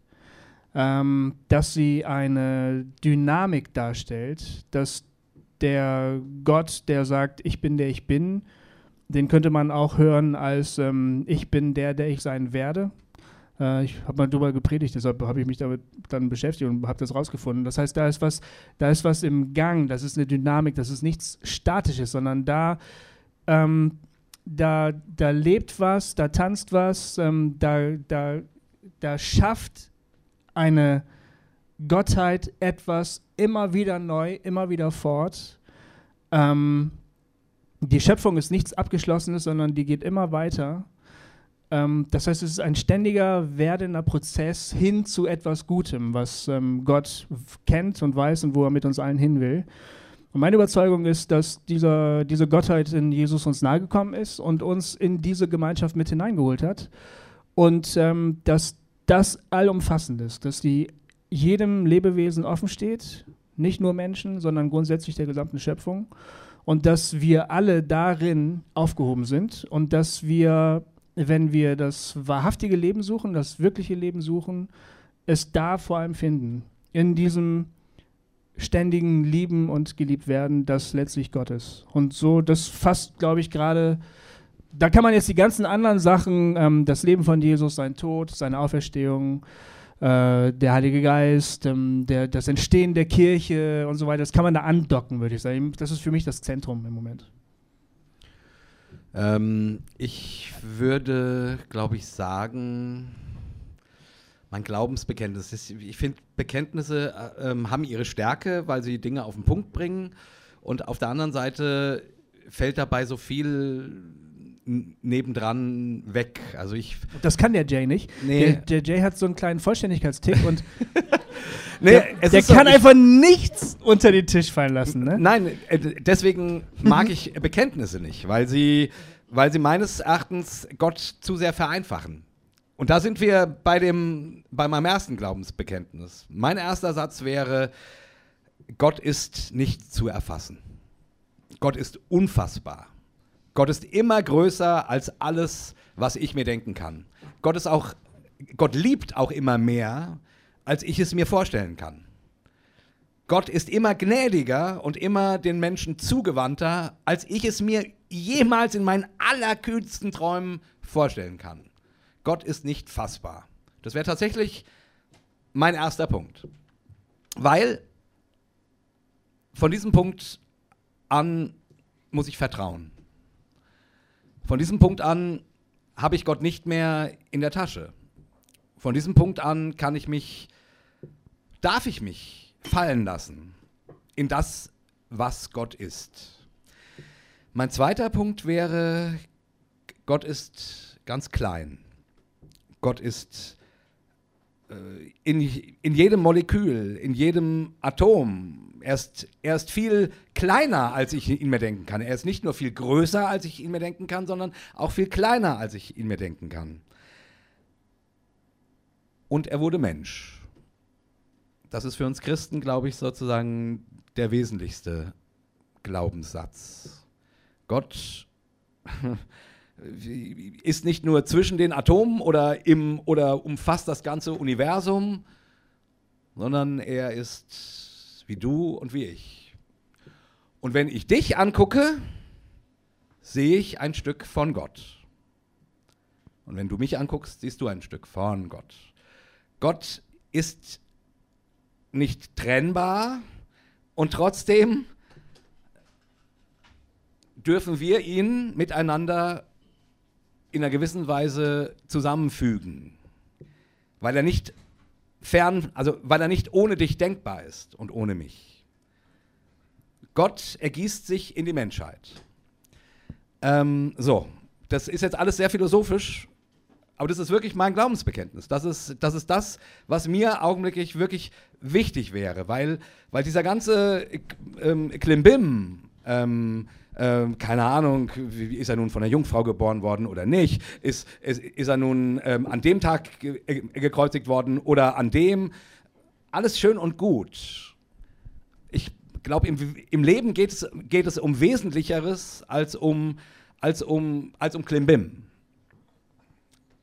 ähm, dass sie eine Dynamik darstellt, dass der Gott, der sagt, ich bin der ich bin, den könnte man auch hören als ähm, ich bin der, der ich sein werde. Äh, ich habe mal darüber gepredigt, deshalb habe ich mich damit dann beschäftigt und habe das rausgefunden. Das heißt, da ist was, da ist was im Gang, das ist eine Dynamik, das ist nichts Statisches, sondern da, ähm, da, da lebt was, da tanzt was, ähm, da, da, da schafft eine Gottheit etwas immer wieder neu, immer wieder fort. Ähm, die Schöpfung ist nichts Abgeschlossenes, sondern die geht immer weiter. Ähm, das heißt, es ist ein ständiger werdender Prozess hin zu etwas Gutem, was ähm, Gott kennt und weiß und wo er mit uns allen hin will. Und meine Überzeugung ist, dass dieser, diese Gottheit in Jesus uns nahegekommen ist und uns in diese Gemeinschaft mit hineingeholt hat. Und ähm, dass das allumfassend ist, dass die jedem Lebewesen offen steht, nicht nur Menschen, sondern grundsätzlich der gesamten Schöpfung. Und dass wir alle darin aufgehoben sind und dass wir, wenn wir das wahrhaftige Leben suchen, das wirkliche Leben suchen, es da vor allem finden. In diesem ständigen Lieben und geliebt werden, das letztlich Gott ist. Und so, das fasst, glaube ich, gerade, da kann man jetzt die ganzen anderen Sachen, ähm, das Leben von Jesus, sein Tod, seine Auferstehung, äh, der Heilige Geist, ähm, der, das Entstehen der Kirche und so weiter, das kann man da andocken, würde ich sagen. Das ist für mich das Zentrum im Moment. Ähm, ich würde, glaube ich, sagen, mein Glaubensbekenntnis. ist- Ich finde, Bekenntnisse äh, ähm, haben ihre Stärke, weil sie Dinge auf den Punkt bringen. Und auf der anderen Seite fällt dabei so viel nebendran weg. Also ich. Das kann der Jay nicht. Nee. Der, der Jay hat so einen kleinen Vollständigkeitstick und Nee, der, der kann einfach nichts unter den Tisch fallen lassen. Ne? Nein, äh, deswegen mag ich Bekenntnisse nicht, weil sie, weil sie meines Erachtens Gott zu sehr vereinfachen. Und da sind wir bei, dem, bei meinem ersten Glaubensbekenntnis. Mein erster Satz wäre, Gott ist nicht zu erfassen. Gott ist unfassbar. Gott ist immer größer als alles, was ich mir denken kann. Gott ist auch, Gott liebt auch immer mehr, als ich es mir vorstellen kann. Gott ist immer gnädiger und immer den Menschen zugewandter, als ich es mir jemals in meinen allerkühnsten Träumen vorstellen kann. Gott ist nicht fassbar. Das wäre tatsächlich mein erster Punkt. Weil von diesem Punkt an muss ich vertrauen. Von diesem Punkt an habe ich Gott nicht mehr in der Tasche. Von diesem Punkt an kann ich mich, darf ich mich fallen lassen in das, was Gott ist. Mein zweiter Punkt wäre, Gott ist ganz klein. Gott ist in, in jedem Molekül, in jedem Atom. Er ist, er ist viel kleiner, als ich ihn mir denken kann. Er ist nicht nur viel größer, als ich ihn mir denken kann, sondern auch viel kleiner, als ich ihn mir denken kann. Und er wurde Mensch. Das ist für uns Christen, glaube ich, sozusagen der wesentlichste Glaubenssatz. Gott ist nicht nur zwischen den Atomen oder, im, oder umfasst das ganze Universum, sondern er ist wie du und wie ich. Und wenn ich dich angucke, sehe ich ein Stück von Gott. Und wenn du mich anguckst, siehst du ein Stück von Gott. Gott ist nicht trennbar und trotzdem dürfen wir ihn miteinander in einer gewissen Weise zusammenfügen, weil er nicht fern, also weil er nicht ohne dich denkbar ist und ohne mich. Gott ergießt sich in die Menschheit. Ähm, so, das ist jetzt alles sehr philosophisch, aber das ist wirklich mein Glaubensbekenntnis. Das ist, das ist das, was mir augenblicklich wirklich wichtig wäre, weil, weil dieser ganze ähm, Klimbim, ähm, ähm, keine Ahnung, ist er nun von einer Jungfrau geboren worden oder nicht, ist, ist, ist er nun ähm, an dem Tag ge gekreuzigt worden oder an dem, alles schön und gut. Ich glaube, im, im Leben geht es, geht es um Wesentlicheres als um, als um, als um Klimbim.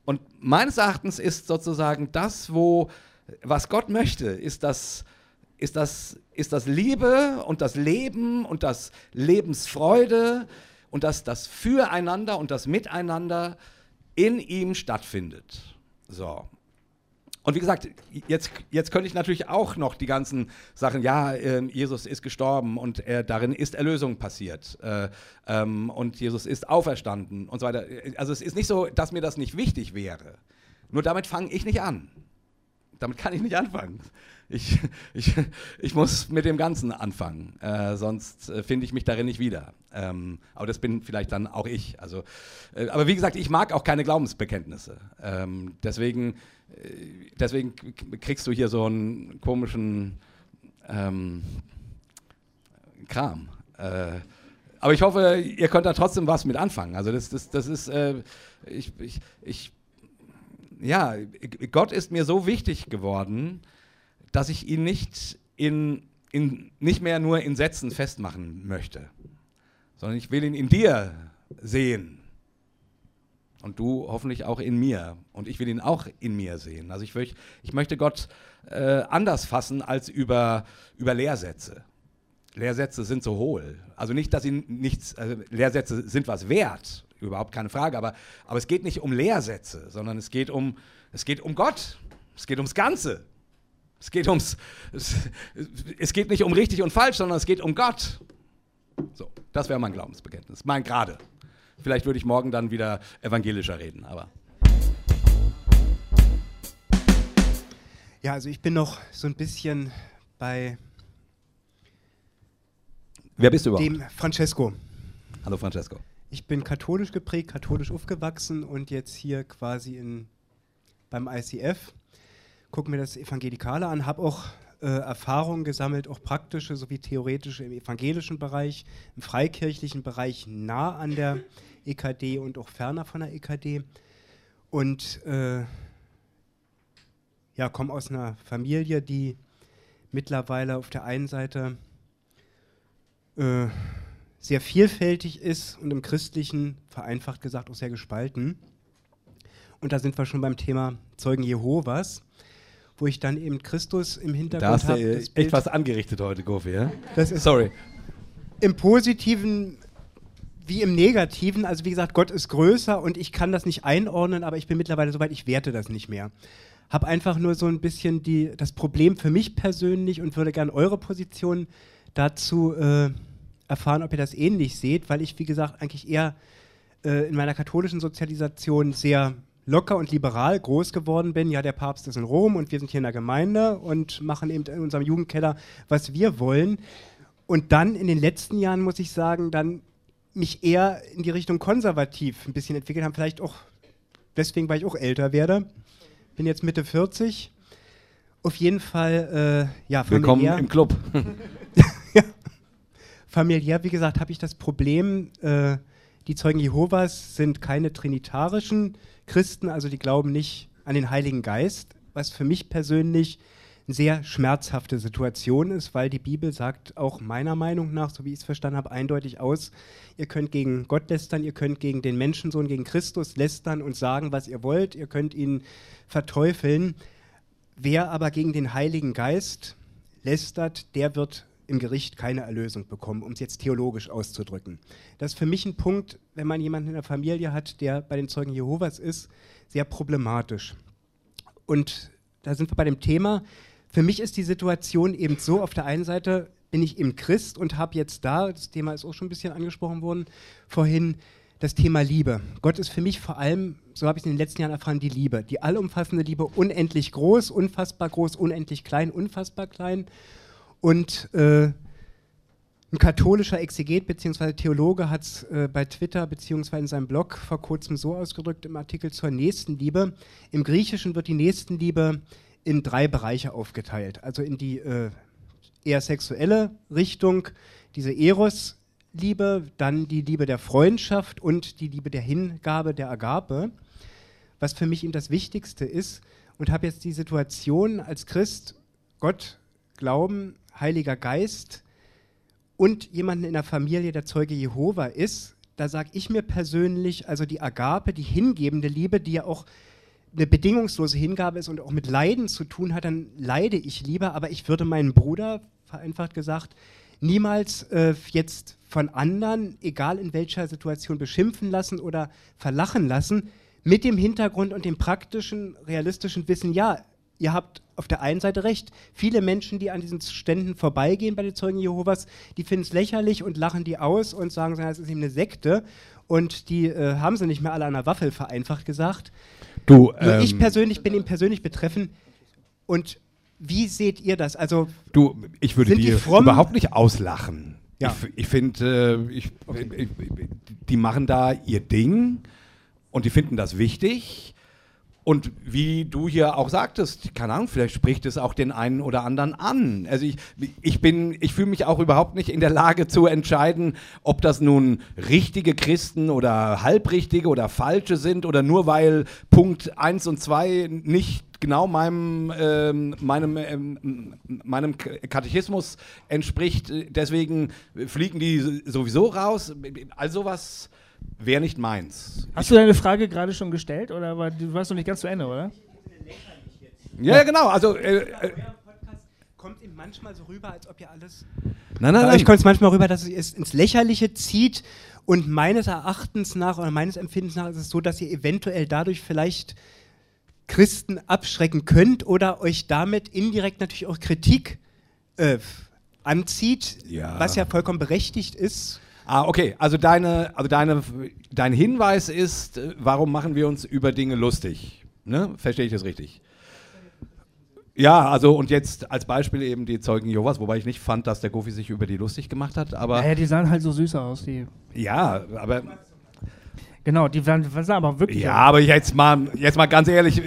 Und meines Erachtens ist sozusagen das, wo, was Gott möchte, ist das, ist das, ist das Liebe und das Leben und das Lebensfreude und dass das Füreinander und das Miteinander in ihm stattfindet. So. Und wie gesagt, jetzt, jetzt könnte ich natürlich auch noch die ganzen Sachen, ja, äh, Jesus ist gestorben und er, darin ist Erlösung passiert äh, ähm, und Jesus ist auferstanden und so weiter. Also es ist nicht so, dass mir das nicht wichtig wäre. Nur damit fange ich nicht an. Damit kann ich nicht anfangen. Ich, ich, ich muss mit dem Ganzen anfangen, äh, sonst äh, finde ich mich darin nicht wieder. Ähm, aber das bin vielleicht dann auch ich. Also, äh, aber wie gesagt, ich mag auch keine Glaubensbekenntnisse. Ähm, deswegen äh, deswegen kriegst du hier so einen komischen ähm, Kram. Äh, aber ich hoffe, ihr könnt da trotzdem was mit anfangen. Also das, das, das ist, äh, ich, ich, ich, ja, Gott ist mir so wichtig geworden, dass ich ihn nicht, in, in, nicht mehr nur in Sätzen festmachen möchte, sondern ich will ihn in dir sehen. Und du hoffentlich auch in mir. Und ich will ihn auch in mir sehen. Also ich, möcht, ich möchte Gott äh, anders fassen als über, über Lehrsätze. Lehrsätze sind so hohl. Also nicht, dass ihnen nichts, also Lehrsätze sind was wert, überhaupt keine Frage, aber, aber es geht nicht um Lehrsätze, sondern es geht um, es geht um Gott. Es geht ums Ganze. Es geht ums, es, es geht nicht um richtig und falsch, sondern es geht um Gott. So, das wäre mein Glaubensbekenntnis, mein gerade. Vielleicht würde ich morgen dann wieder evangelischer reden, aber. Ja, also ich bin noch so ein bisschen bei Wer bist du überhaupt? dem Francesco. Hallo Francesco. Ich bin katholisch geprägt, katholisch aufgewachsen und jetzt hier quasi in, beim ICF. Guck mir das Evangelikale an, habe auch äh, Erfahrungen gesammelt, auch praktische sowie theoretische im evangelischen Bereich, im freikirchlichen Bereich nah an der EKD und auch ferner von der EKD. Und äh, ja, komme aus einer Familie, die mittlerweile auf der einen Seite äh, sehr vielfältig ist und im Christlichen, vereinfacht gesagt, auch sehr gespalten. Und da sind wir schon beim Thema Zeugen Jehovas, wo ich dann eben Christus im Hintergrund habe. Da hast du echt was angerichtet heute, Gofi, ja? Sorry. Im Positiven wie im Negativen. Also wie gesagt, Gott ist größer und ich kann das nicht einordnen, aber ich bin mittlerweile soweit, ich werte das nicht mehr. Habe einfach nur so ein bisschen die, das Problem für mich persönlich und würde gerne eure Position dazu äh, erfahren, ob ihr das ähnlich seht, weil ich, wie gesagt, eigentlich eher äh, in meiner katholischen Sozialisation sehr locker und liberal groß geworden bin. Ja, der Papst ist in Rom und wir sind hier in der Gemeinde und machen eben in unserem Jugendkeller, was wir wollen. Und dann in den letzten Jahren, muss ich sagen, dann mich eher in die Richtung konservativ ein bisschen entwickelt haben. Vielleicht auch deswegen, weil ich auch älter werde. Bin jetzt Mitte 40. Auf jeden Fall, äh, ja, familiär. Willkommen im Club. ja. Familiär, wie gesagt, habe ich das Problem, äh, die Zeugen Jehovas sind keine trinitarischen Christen, also die glauben nicht an den Heiligen Geist, was für mich persönlich eine sehr schmerzhafte Situation ist, weil die Bibel sagt auch meiner Meinung nach, so wie ich es verstanden habe, eindeutig aus, ihr könnt gegen Gott lästern, ihr könnt gegen den Menschensohn, gegen Christus lästern und sagen, was ihr wollt, ihr könnt ihn verteufeln. Wer aber gegen den Heiligen Geist lästert, der wird im Gericht keine Erlösung bekommen, um es jetzt theologisch auszudrücken. Das ist für mich ein Punkt, wenn man jemanden in der Familie hat, der bei den Zeugen Jehovas ist, sehr problematisch. Und da sind wir bei dem Thema, für mich ist die Situation eben so, auf der einen Seite bin ich im Christ und habe jetzt da, das Thema ist auch schon ein bisschen angesprochen worden vorhin, das Thema Liebe. Gott ist für mich vor allem, so habe ich es in den letzten Jahren erfahren, die Liebe. Die allumfassende Liebe, unendlich groß, unfassbar groß, unendlich klein, unfassbar klein. Und äh, ein katholischer Exeget bzw. Theologe hat es äh, bei Twitter bzw. in seinem Blog vor kurzem so ausgedrückt im Artikel zur Nächstenliebe. Im Griechischen wird die Nächstenliebe in drei Bereiche aufgeteilt. Also in die äh, eher sexuelle Richtung, diese Eros-Liebe, dann die Liebe der Freundschaft und die Liebe der Hingabe, der Agape. Was für mich eben das Wichtigste ist und habe jetzt die Situation als Christ, Gott, Glauben, Heiliger Geist, und jemanden in der Familie, der Zeuge Jehova ist, da sage ich mir persönlich, also die Agape, die hingebende Liebe, die ja auch eine bedingungslose Hingabe ist und auch mit Leiden zu tun hat, dann leide ich lieber, aber ich würde meinen Bruder, vereinfacht gesagt, niemals äh, jetzt von anderen, egal in welcher Situation, beschimpfen lassen oder verlachen lassen, mit dem Hintergrund und dem praktischen, realistischen Wissen, ja, ihr habt auf der einen Seite recht. Viele Menschen, die an diesen Ständen vorbeigehen bei den Zeugen Jehovas, die finden es lächerlich und lachen die aus und sagen, das ist eben eine Sekte. Und die äh, haben sie nicht mehr alle an der Waffel, vereinfacht gesagt. Du, Nur ich ähm, persönlich bin ihm persönlich betroffen. Und wie seht ihr das? Also, Du, ich würde die die überhaupt nicht auslachen. Ja. Ich, ich finde, äh, ich, die machen da ihr Ding und die finden das wichtig. Und wie du hier auch sagtest, keine Ahnung, vielleicht spricht es auch den einen oder anderen an. Also ich, ich bin, ich fühle mich auch überhaupt nicht in der Lage zu entscheiden, ob das nun richtige Christen oder halbrichtige oder falsche sind oder nur weil Punkt 1 und 2 nicht genau meinem, ähm, meinem, ähm, meinem Katechismus entspricht. Deswegen fliegen die sowieso raus. Also was wäre nicht meins. Hast du deine Frage gerade schon gestellt oder war, du warst noch nicht ganz zu Ende, oder? Ja, ja genau. Also, äh, äh, kommt ihm manchmal so rüber, als ob ihr alles. nein, nein, nein. euch kommt es manchmal rüber, dass ihr es ins Lächerliche zieht. Und meines Erachtens nach oder meines Empfindens nach ist es so, dass ihr eventuell dadurch vielleicht Christen abschrecken könnt oder euch damit indirekt natürlich auch Kritik äh, anzieht, Ja. was ja vollkommen berechtigt ist. Ah, okay. Also deine, also deine, dein Hinweis ist, äh, warum machen wir uns über Dinge lustig? Ne? Verstehe ich das richtig? Ja, also und jetzt als Beispiel eben die Zeugen Jehovas, wobei ich nicht fand, dass der Goofy sich über die lustig gemacht hat, aber Naja, die sahen halt so süß aus. Die, ja, aber genau, die waren, aber wirklich. ja, aber jetzt mal, jetzt mal ganz ehrlich,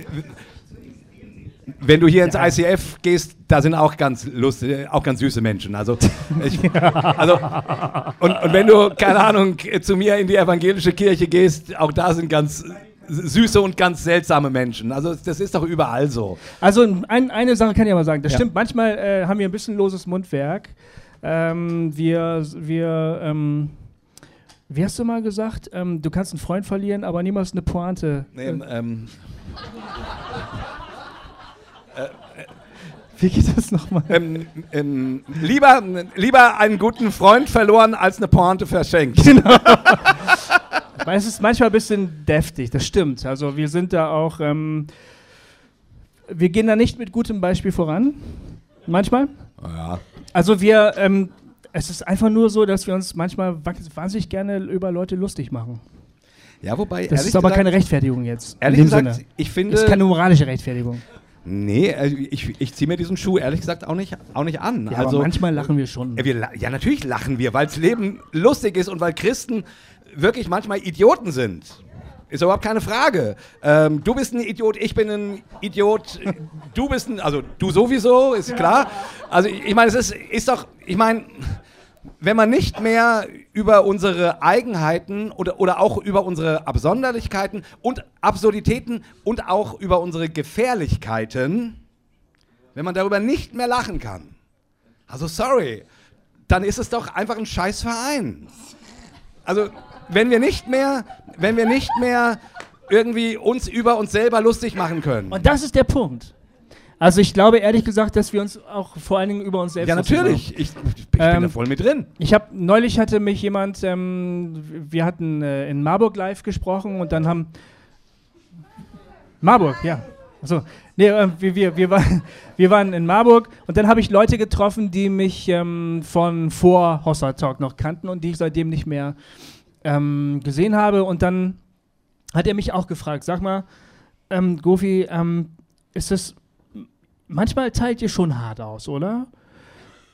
wenn du hier ins. ICF gehst, da sind auch ganz lustige, auch ganz süße Menschen. Also, ich, also und, und wenn du, keine Ahnung, zu mir in die evangelische Kirche gehst, auch da sind ganz süße und ganz seltsame Menschen. Also das ist doch überall so. Also ein, eine Sache kann ich aber sagen, das Ja. stimmt, manchmal äh, haben wir ein bisschen loses Mundwerk. Ähm, wir, wir, ähm, wie hast du mal gesagt, ähm, du kannst einen Freund verlieren, aber niemals eine Pointe. Ähm, ähm, Wie geht das nochmal? ähm, ähm, lieber, lieber einen guten Freund verloren, als eine Pointe verschenkt. Weil es ist manchmal ein bisschen deftig, das stimmt. Also wir sind da auch, ähm, wir gehen da nicht mit gutem Beispiel voran. Manchmal. Ja. Also wir, ähm, es ist einfach nur so, dass wir uns manchmal wa- wahnsinnig gerne über Leute lustig machen. ja, wobei, Das ist aber gesagt, keine Rechtfertigung jetzt. Ehrlich in dem gesagt, Sinne. ich Das finde... ist keine moralische Rechtfertigung. Nee, also ich, ich ziehe mir diesen Schuh ehrlich gesagt auch nicht, auch nicht an. Ja, also, aber manchmal lachen wir schon. Ja, wir, ja, natürlich lachen wir, weil das Leben lustig ist und weil Christen wirklich manchmal Idioten sind. Ist überhaupt keine Frage. Ähm, du bist ein Idiot, ich bin ein Idiot, du bist ein, also du sowieso, ist klar. Also ich, ich meine, es ist, ist doch, ich meine, wenn man nicht mehr über unsere Eigenheiten oder, oder auch über unsere Absonderlichkeiten und Absurditäten und auch über unsere Gefährlichkeiten, wenn man darüber nicht mehr lachen kann, also sorry, dann ist es doch einfach ein scheiß Verein. Also wenn wir nicht mehr, wenn wir nicht mehr irgendwie uns über uns selber lustig machen können. Und das ist der Punkt. Also ich glaube ehrlich gesagt, dass wir uns auch vor allen Dingen über uns selbst ja, natürlich. Ich, ich bin Ähm, da voll mit drin. Ich habe neulich hatte mich jemand, ähm, wir hatten äh, in Marburg live gesprochen und dann haben Marburg, ja. Achso, nee, äh, wir, wir, wir, waren, wir waren in Marburg und dann habe ich Leute getroffen, die mich ähm, von vor Hossa Talk noch kannten und die ich seitdem nicht mehr ähm, gesehen habe. Und dann hat er mich auch gefragt, sag mal, ähm, Gofi, ähm, ist das, manchmal teilt ihr schon hart aus, oder?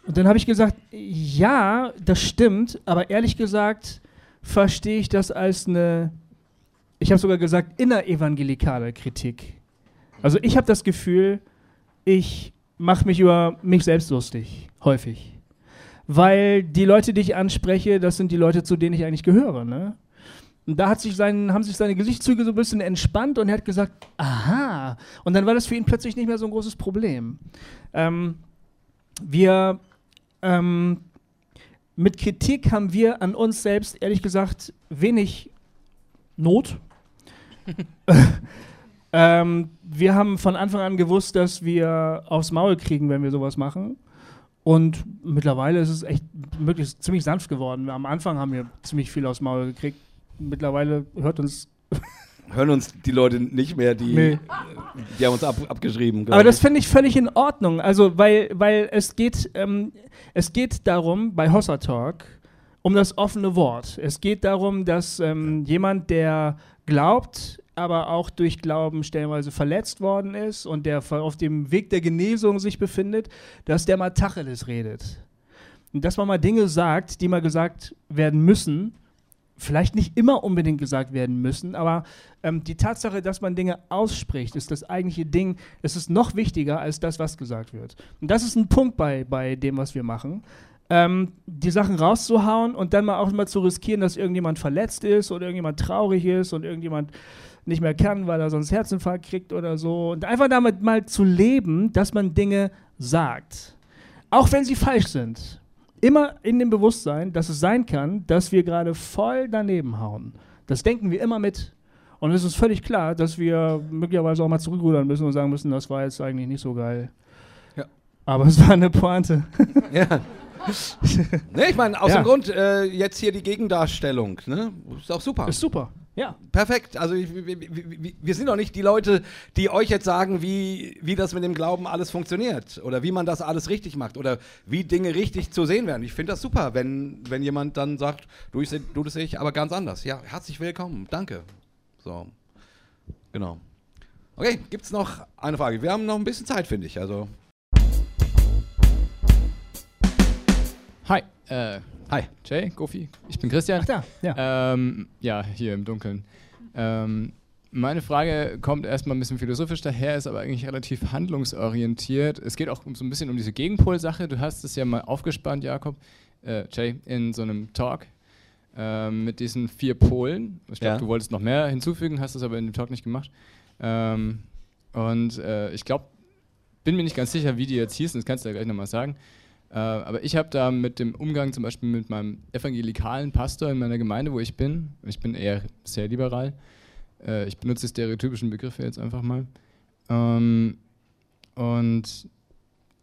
Und dann habe ich gesagt, ja, das stimmt, aber ehrlich gesagt verstehe ich das als eine, ich habe sogar gesagt, innerevangelikale Kritik. Also ich habe das Gefühl, ich mache mich über mich selbst lustig, häufig. Weil die Leute, die ich anspreche, das sind die Leute, zu denen ich eigentlich gehöre. Ne? Und da hat sich sein, haben sich seine Gesichtszüge so ein bisschen entspannt und er hat gesagt, aha. Und dann war das für ihn plötzlich nicht mehr so ein großes Problem. Ähm, wir ähm, mit Kritik haben wir an uns selbst, ehrlich gesagt, wenig Not. ähm, wir haben von Anfang an gewusst, dass wir aufs Maul kriegen, wenn wir sowas machen. Und mittlerweile ist es echt wirklich ziemlich sanft geworden. Am Anfang haben wir ziemlich viel aufs Maul gekriegt. Mittlerweile hört uns hören uns die Leute nicht mehr, die, nee. die haben uns ab, abgeschrieben. Aber das finde ich völlig in Ordnung. Also, weil, weil es geht, ähm, es geht darum, bei Hossa Talk, um das offene Wort. Es geht darum, dass ähm, jemand, der glaubt, aber auch durch Glauben stellenweise verletzt worden ist und der auf dem Weg der Genesung sich befindet, dass der mal Tacheles redet. Und dass man mal Dinge sagt, die mal gesagt werden müssen, vielleicht nicht immer unbedingt gesagt werden müssen, aber ähm, die Tatsache, dass man Dinge ausspricht, ist das eigentliche Ding, es ist noch wichtiger als das, was gesagt wird. Und das ist ein Punkt bei, bei dem, was wir machen. Ähm, die Sachen rauszuhauen und dann mal auch mal zu riskieren, dass irgendjemand verletzt ist oder irgendjemand traurig ist und irgendjemand nicht mehr kann, weil er sonst Herzinfarkt kriegt oder so. Und einfach damit mal zu leben, dass man Dinge sagt. Auch wenn sie falsch sind immer in dem Bewusstsein, dass es sein kann, dass wir gerade voll daneben hauen. Das denken wir immer mit. Und es ist völlig klar, dass wir möglicherweise auch mal zurückrudern müssen und sagen müssen, das war jetzt eigentlich nicht so geil. Ja. Aber es war eine Pointe. ja. ne, ich meine, aus ja. dem Grund, äh, jetzt hier die Gegendarstellung, ne? Ist auch super. Ist super. Ja. Perfekt. Also wir, wir, sind doch nicht die Leute, die euch jetzt sagen, wie, wie das mit dem Glauben alles funktioniert oder wie man das alles richtig macht oder wie Dinge richtig zu sehen werden. Ich finde das super, wenn, wenn jemand dann sagt, du, ich, du das sehe ich aber ganz anders. Ja, herzlich willkommen. Danke. So. Genau. Okay, gibt es noch eine Frage? Wir haben noch ein bisschen Zeit, finde ich. Also. Hi. Äh, Hi, Jay, Gofi, ich bin Christian. Ach da, ja. Ähm, ja, hier im Dunkeln. Ähm, meine Frage kommt erstmal ein bisschen philosophisch daher, ist aber eigentlich relativ handlungsorientiert. Es geht auch so ein bisschen um diese Gegenpol-Sache. Du hast es ja mal aufgespannt, Jakob, äh, Jay, in so einem Talk äh, mit diesen vier Polen. Ich glaube, ja. du wolltest noch mehr hinzufügen, hast es aber in dem Talk nicht gemacht. Ähm, und äh, ich glaube, bin mir nicht ganz sicher, wie die jetzt hießen, das kannst du ja gleich nochmal sagen. Äh, aber ich habe da mit dem Umgang zum Beispiel mit meinem evangelikalen Pastor in meiner Gemeinde, wo ich bin, ich bin eher sehr liberal, äh, ich benutze stereotypischen Begriffe jetzt einfach mal. Ähm, und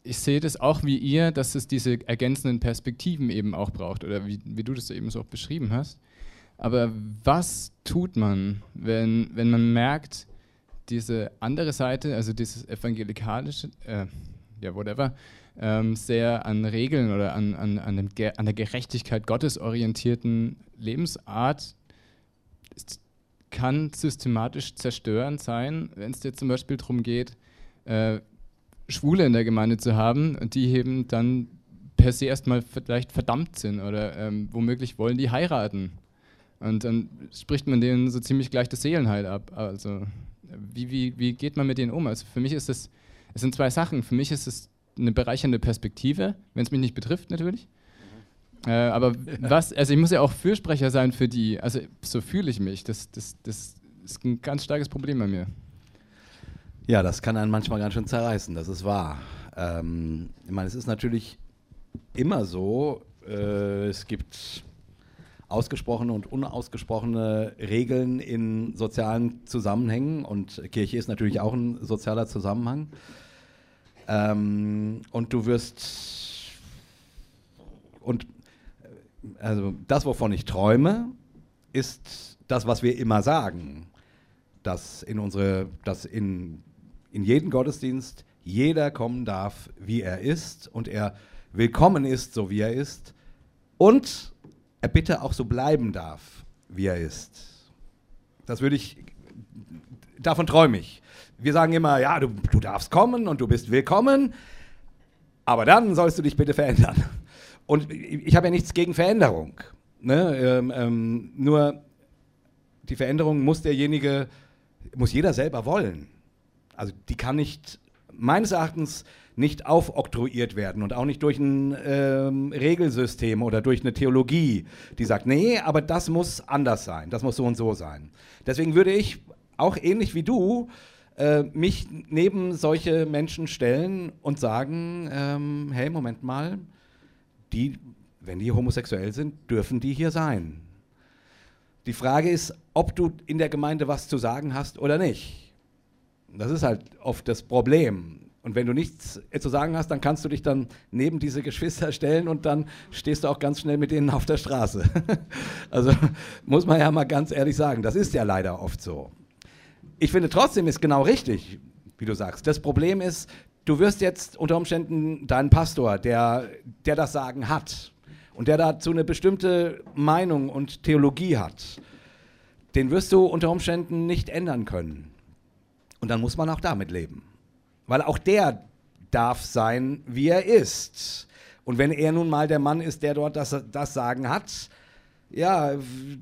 ich sehe das auch wie ihr, dass es diese ergänzenden Perspektiven eben auch braucht, oder wie, wie du das eben so auch beschrieben hast. Aber was tut man, wenn, wenn man merkt, diese andere Seite, also dieses evangelikalische, äh, ja, whatever, ähm, sehr an Regeln oder an, an, an, dem, an der Gerechtigkeit Gottes orientierten Lebensart ist, kann systematisch zerstörend sein, wenn es dir zum Beispiel darum geht, äh, Schwule in der Gemeinde zu haben, die eben dann per se erstmal vielleicht verdammt sind oder ähm, womöglich wollen die heiraten. Und dann spricht man denen so ziemlich gleich das Seelenheil ab. Also wie, wie, wie geht man mit denen um? Also für mich ist es, es sind zwei Sachen. Für mich ist es eine bereichernde Perspektive, wenn es mich nicht betrifft natürlich. Äh, aber was, also ich muss ja auch Fürsprecher sein für die, also so fühle ich mich. Das, das, das ist ein ganz starkes Problem bei mir. Ja, das kann einen manchmal ganz schön zerreißen, das ist wahr. Ähm, ich meine, es ist natürlich immer so, äh, es gibt ausgesprochene und unausgesprochene Regeln in sozialen Zusammenhängen und Kirche ist natürlich auch ein sozialer Zusammenhang. Ähm, und du wirst und also das, wovon ich träume, ist das, was wir immer sagen, dass in unsere, dass in in jeden Gottesdienst jeder kommen darf, wie er ist und er willkommen ist, so wie er ist und er bitte auch so bleiben darf, wie er ist. Das würde ich, davon träume ich. Wir sagen immer, ja, du, du darfst kommen und du bist willkommen, aber dann sollst du dich bitte verändern. Und ich habe ja nichts gegen Veränderung. Ne? Ähm, ähm, nur die Veränderung muss derjenige, muss jeder selber wollen. Also die kann nicht, meines Erachtens, nicht aufoktroyiert werden und auch nicht durch ein ähm, Regelsystem oder durch eine Theologie, die sagt, nee, aber das muss anders sein, das muss so und so sein. Deswegen würde ich auch ähnlich wie du äh, mich neben solche Menschen stellen und sagen, ähm, hey, Moment mal, die, wenn die homosexuell sind, dürfen die hier sein. Die Frage ist, ob du in der Gemeinde was zu sagen hast oder nicht. Das ist halt oft das Problem. Und wenn du nichts zu sagen hast, dann kannst du dich dann neben diese Geschwister stellen und dann stehst du auch ganz schnell mit denen auf der Straße. also muss man ja mal ganz ehrlich sagen, das ist ja leider oft so. Ich finde trotzdem ist genau richtig, wie du sagst. Das Problem ist, du wirst jetzt unter Umständen deinen Pastor, der, der das Sagen hat und der dazu eine bestimmte Meinung und Theologie hat, den wirst du unter Umständen nicht ändern können. Und dann muss man auch damit leben. Weil auch der darf sein, wie er ist. Und wenn er nun mal der Mann ist, der dort das, das Sagen hat, ja,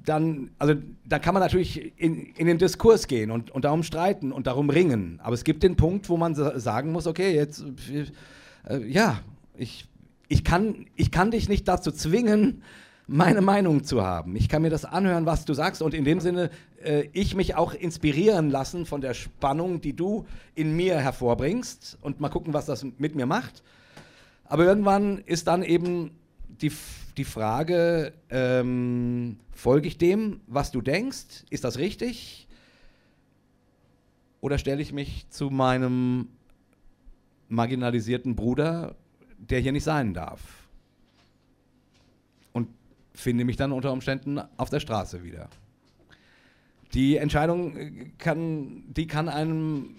dann, also da kann man natürlich in, in den Diskurs gehen und, und darum streiten und darum ringen. Aber es gibt den Punkt, wo man sagen muss, okay, jetzt, äh, ja, ich, ich, kann, ich kann dich nicht dazu zwingen, meine Meinung zu haben. Ich kann mir das anhören, was du sagst und in dem Sinne äh, ich mich auch inspirieren lassen von der Spannung, die du in mir hervorbringst und mal gucken, was das mit mir macht. Aber irgendwann ist dann eben die die Frage, ähm, folge ich dem, was du denkst? Ist das richtig? Oder stelle ich mich zu meinem marginalisierten Bruder, der hier nicht sein darf? Und finde mich dann unter Umständen auf der Straße wieder. Die Entscheidung äh, kann, die kann einem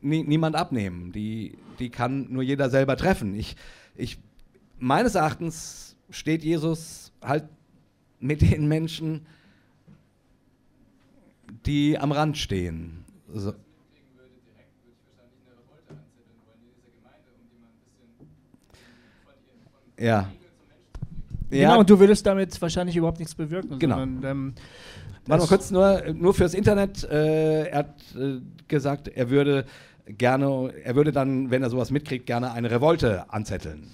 nie, niemand abnehmen. Die, die kann nur jeder selber treffen. Ich, ich, meines Erachtens steht Jesus halt mit den Menschen, die am Rand stehen. So. Ja. Genau, ja. und du würdest damit wahrscheinlich überhaupt nichts bewirken. Genau. Sondern, ähm, Warte mal kurz, nur, nur fürs Internet. Äh, er hat äh, gesagt, er würde gerne, er würde dann, wenn er sowas mitkriegt, gerne eine Revolte anzetteln.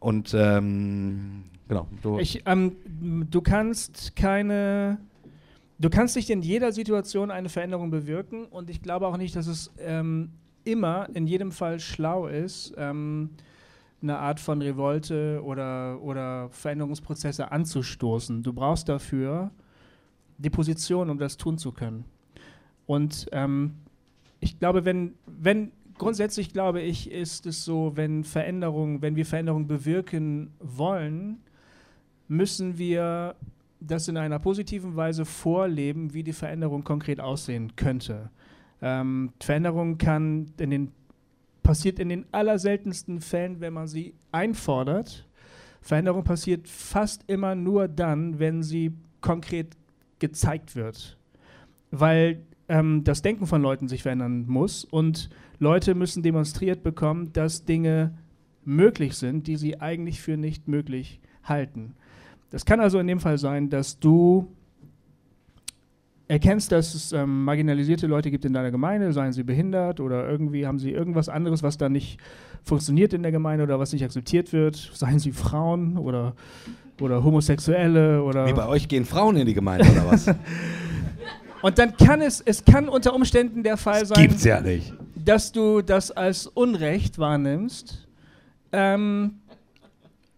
Und ähm, genau. Du, ich, ähm, du kannst keine. Du kannst nicht in jeder Situation eine Veränderung bewirken und ich glaube auch nicht, dass es ähm, immer in jedem Fall schlau ist, ähm, eine Art von Revolte oder, oder Veränderungsprozesse anzustoßen. Du brauchst dafür die Position, um das tun zu können. Und ähm, ich glaube, wenn, wenn grundsätzlich glaube ich, ist es so, wenn Veränderungen, wenn wir Veränderungen bewirken wollen, müssen wir das in einer positiven Weise vorleben, wie die Veränderung konkret aussehen könnte. Ähm, Veränderung kann in den, passiert in den allerseltensten Fällen, wenn man sie einfordert. Veränderung passiert fast immer nur dann, wenn sie konkret gezeigt wird. Weil ähm, das Denken von Leuten sich verändern muss und Leute müssen demonstriert bekommen, dass Dinge möglich sind, die sie eigentlich für nicht möglich halten. Das kann also in dem Fall sein, dass du erkennst, dass es ähm, marginalisierte Leute gibt in deiner Gemeinde, seien sie behindert oder irgendwie haben sie irgendwas anderes, was da nicht funktioniert in der Gemeinde oder was nicht akzeptiert wird, seien sie Frauen oder, oder Homosexuelle oder. Wie bei euch gehen Frauen in die Gemeinde oder was? Und dann kann es, es kann unter Umständen der Fall das sein. Gibt's ja nicht dass du das als Unrecht wahrnimmst. Ähm,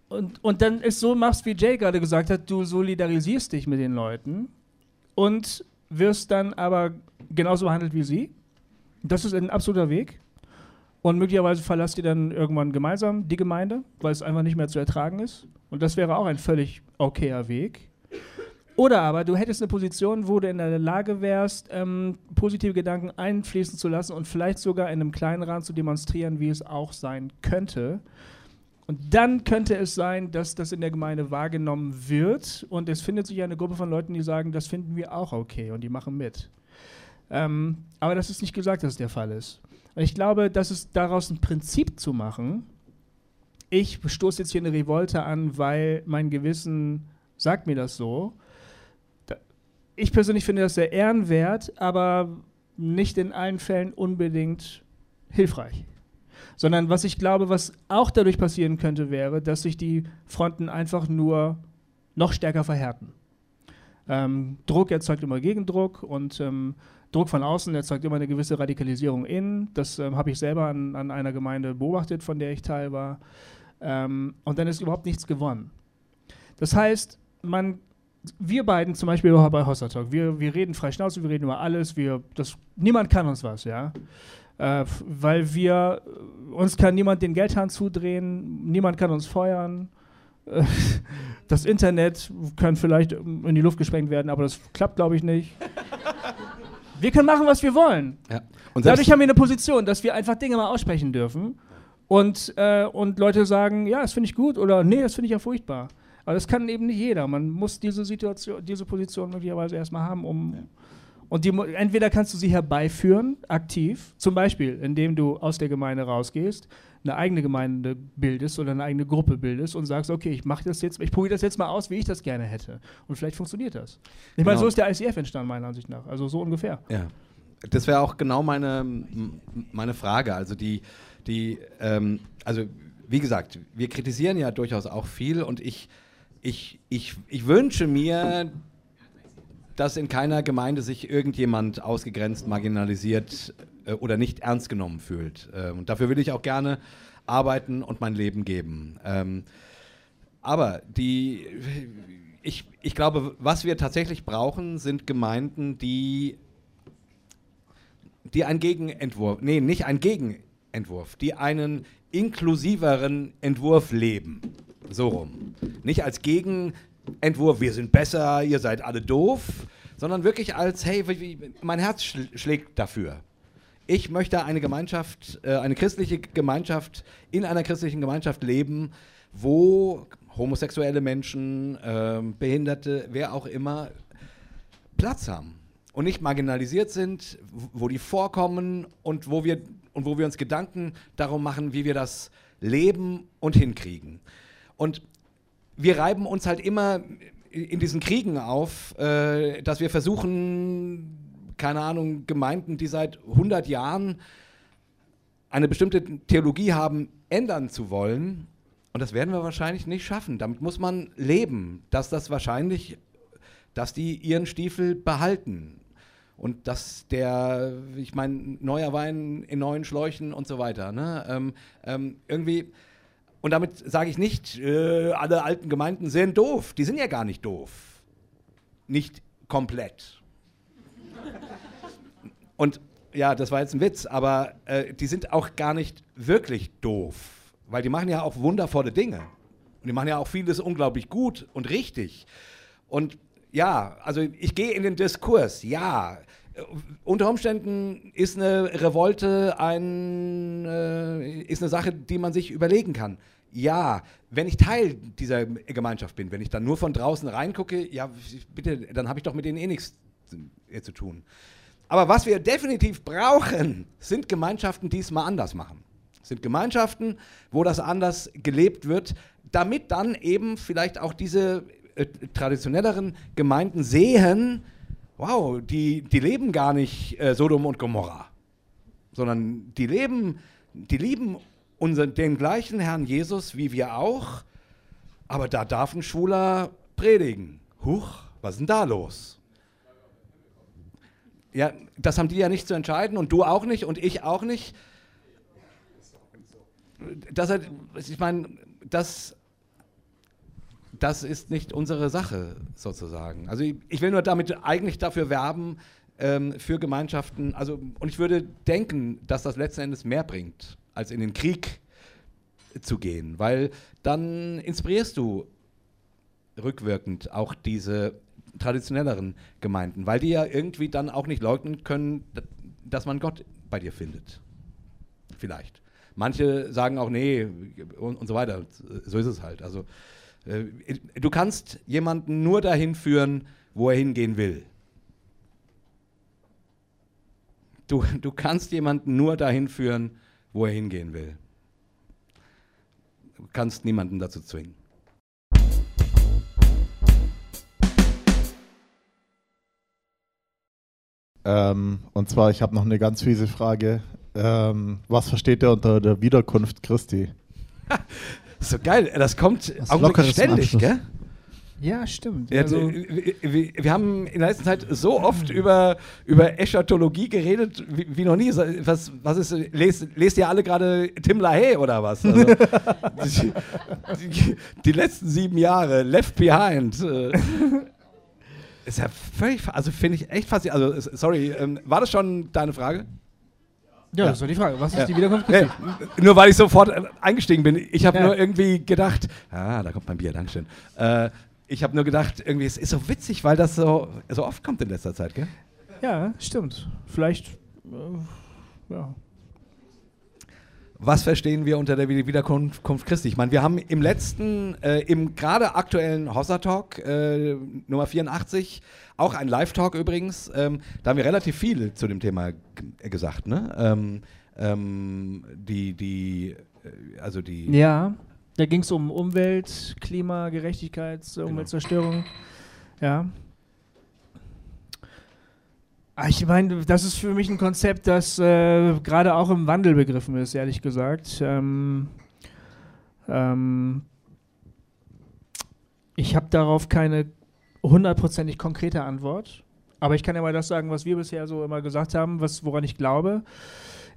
und, und dann es so machst, wie Jay gerade gesagt hat, du solidarisierst dich mit den Leuten und wirst dann aber genauso behandelt wie sie. Das ist ein absoluter Weg. Und möglicherweise verlasst ihr dann irgendwann gemeinsam die Gemeinde, weil es einfach nicht mehr zu ertragen ist. Und das wäre auch ein völlig okayer Weg. Oder aber du hättest eine Position, wo du in der Lage wärst, ähm, positive Gedanken einfließen zu lassen und vielleicht sogar in einem kleinen Rahmen zu demonstrieren, wie es auch sein könnte. Und dann könnte es sein, dass das in der Gemeinde wahrgenommen wird und es findet sich eine Gruppe von Leuten, die sagen, das finden wir auch okay und die machen mit. Ähm, aber das ist nicht gesagt, dass es der Fall ist. Und ich glaube, dass es daraus ein Prinzip zu machen, ich stoße jetzt hier eine Revolte an, weil mein Gewissen sagt mir das so. Ich persönlich finde das sehr ehrenwert, aber nicht in allen Fällen unbedingt hilfreich. Sondern was ich glaube, was auch dadurch passieren könnte, wäre, dass sich die Fronten einfach nur noch stärker verhärten. Ähm, Druck erzeugt immer Gegendruck und ähm, Druck von außen erzeugt immer eine gewisse Radikalisierung innen. Das ähm, habe ich selber an, an, einer Gemeinde beobachtet, von der ich Teil war. Ähm, und dann ist überhaupt nichts gewonnen. Das heißt, man, wir beiden zum Beispiel bei Hossa Talk, wir, wir reden frei Schnauze, wir reden über alles, wir, das, niemand kann uns was, ja. Äh, weil wir, uns kann niemand den Geldhahn zudrehen, niemand kann uns feuern. Äh, das Internet kann vielleicht in die Luft gesprengt werden, aber das klappt, glaube ich, nicht. Wir können machen, was wir wollen. Ja. Dadurch haben wir eine Position, dass wir einfach Dinge mal aussprechen dürfen und, äh, und Leute sagen, ja, das finde ich gut oder nee, das finde ich ja furchtbar. Aber das kann eben nicht jeder. Man muss diese Situation, diese Position möglicherweise erstmal haben, um. Ja. Und die, entweder kannst du sie herbeiführen, aktiv, zum Beispiel, indem du aus der Gemeinde rausgehst, eine eigene Gemeinde bildest oder eine eigene Gruppe bildest und sagst, okay, ich mache das jetzt, ich probiere das jetzt mal aus, wie ich das gerne hätte. Und vielleicht funktioniert das. Ich genau. meine, so ist der ICF entstanden, meiner Ansicht nach. Also so ungefähr. Ja. Das wäre auch genau meine, meine Frage. Also die, die, ähm, also wie gesagt, wir kritisieren ja durchaus auch viel und ich, ich, ich, ich wünsche mir, dass in keiner Gemeinde sich irgendjemand ausgegrenzt, marginalisiert äh, oder nicht ernst genommen fühlt. Äh, und dafür will ich auch gerne arbeiten und mein Leben geben. Ähm, aber die, ich, ich glaube, was wir tatsächlich brauchen, sind Gemeinden, die, die ein Gegenentwurf, nee, nicht ein Gegenentwurf, Entwurf, die einen inklusiveren Entwurf leben. So rum. Nicht als Gegenentwurf, wir sind besser, ihr seid alle doof, sondern wirklich als, hey, mein Herz schlägt dafür. Ich möchte eine Gemeinschaft, äh, eine christliche Gemeinschaft in einer christlichen Gemeinschaft leben, wo homosexuelle Menschen, ähm, Behinderte, wer auch immer, Platz haben und nicht marginalisiert sind, wo die vorkommen und wo wir und wo wir uns Gedanken darum machen, wie wir das leben und hinkriegen. Und wir reiben uns halt immer in diesen Kriegen auf, äh, dass wir versuchen, keine Ahnung, Gemeinden, die seit 100 Jahren eine bestimmte Theologie haben, ändern zu wollen. Und das werden wir wahrscheinlich nicht schaffen. Damit muss man leben, dass das wahrscheinlich, dass die ihren Stiefel behalten und dass der, ich meine, neuer Wein in neuen Schläuchen und so weiter. Ne? Ähm, ähm, irgendwie, und damit sage ich nicht, äh, alle alten Gemeinden sind doof. Die sind ja gar nicht doof. Nicht komplett. Und ja, das war jetzt ein Witz, aber äh, die sind auch gar nicht wirklich doof, weil die machen ja auch wundervolle Dinge. Und die machen ja auch vieles unglaublich gut und richtig. Und ja, also ich gehe in den Diskurs, ja. Unter Umständen ist eine Revolte ein, äh, ist eine Sache, die man sich überlegen kann. Ja, wenn ich Teil dieser Gemeinschaft bin, wenn ich dann nur von draußen reingucke, ja, bitte, dann habe ich doch mit denen eh nichts zu tun. Aber was wir definitiv brauchen, sind Gemeinschaften, die es mal anders machen. Sind Gemeinschaften, wo das anders gelebt wird, damit dann eben vielleicht auch diese äh, traditionelleren Gemeinden sehen, wow, die, die leben gar nicht äh, Sodom und Gomorra, sondern die leben, die lieben unseren, den gleichen Herrn Jesus wie wir auch, aber da darf ein Schwuler predigen. Huch, was ist denn da los? Ja, das haben die ja nicht zu entscheiden und du auch nicht und ich auch nicht. Das, ich meine, das das ist nicht unsere Sache sozusagen. Also ich, ich will nur damit eigentlich dafür werben, ähm, für Gemeinschaften, also und ich würde denken, dass das letzten Endes mehr bringt, als in den Krieg zu gehen, weil dann inspirierst du rückwirkend auch diese traditionelleren Gemeinden, weil die ja irgendwie dann auch nicht leugnen können, dass man Gott bei dir findet. Vielleicht. Manche sagen auch, nee, und, und so weiter. So ist es halt. Also, äh, du kannst jemanden nur dahin führen, wo er hingehen will. Du, du kannst jemanden nur dahin führen, wo er hingehen will. Du kannst niemanden dazu zwingen. Ähm, und zwar, ich habe noch eine ganz fiese Frage. Ähm, was versteht ihr unter der Wiederkunft Christi? so geil, das kommt auch ständig, gell? Ja, stimmt. Ja, also, wir, wir, haben in der letzten Zeit so oft über, über Eschatologie geredet wie, wie noch nie. Was, was ist, lest, lest ihr alle gerade Tim LaHaye oder was? Also, die, die, die, letzten sieben Jahre, Left Behind. Äh, ist ja völlig, also finde ich echt faszinierend. Also, sorry, ähm, war das schon deine Frage? Ja, das war die Frage. Was ist ja. die Wiederkunft? Nee, nur weil ich sofort äh, eingestiegen bin. Ich habe ja. nur irgendwie gedacht, ah, da kommt mein Bier, Dankeschön. Äh, ich habe nur gedacht, irgendwie, es ist so witzig, weil das so, so oft kommt in letzter Zeit, gell? Ja, stimmt. Vielleicht, äh, ja. Was verstehen wir unter der Wiederkunft Christi? Ich meine, wir haben im letzten, äh, im gerade aktuellen Hossa Talk äh, Nummer 84, auch ein Live-Talk übrigens, ähm, da haben wir relativ viel zu dem Thema gesagt, ne? Ähm, ähm, die, die, äh, also die. Ja. Da ging es um Umwelt, Klimagerechtigkeit, genau. Umweltzerstörung. Ja. Ah, ich meine, das ist für mich ein Konzept, das äh, gerade auch im Wandel begriffen ist, ehrlich gesagt. Ähm, ähm, ich habe darauf keine hundertprozentig konkrete Antwort, aber ich kann ja mal das sagen, was wir bisher so immer gesagt haben, was, woran ich glaube.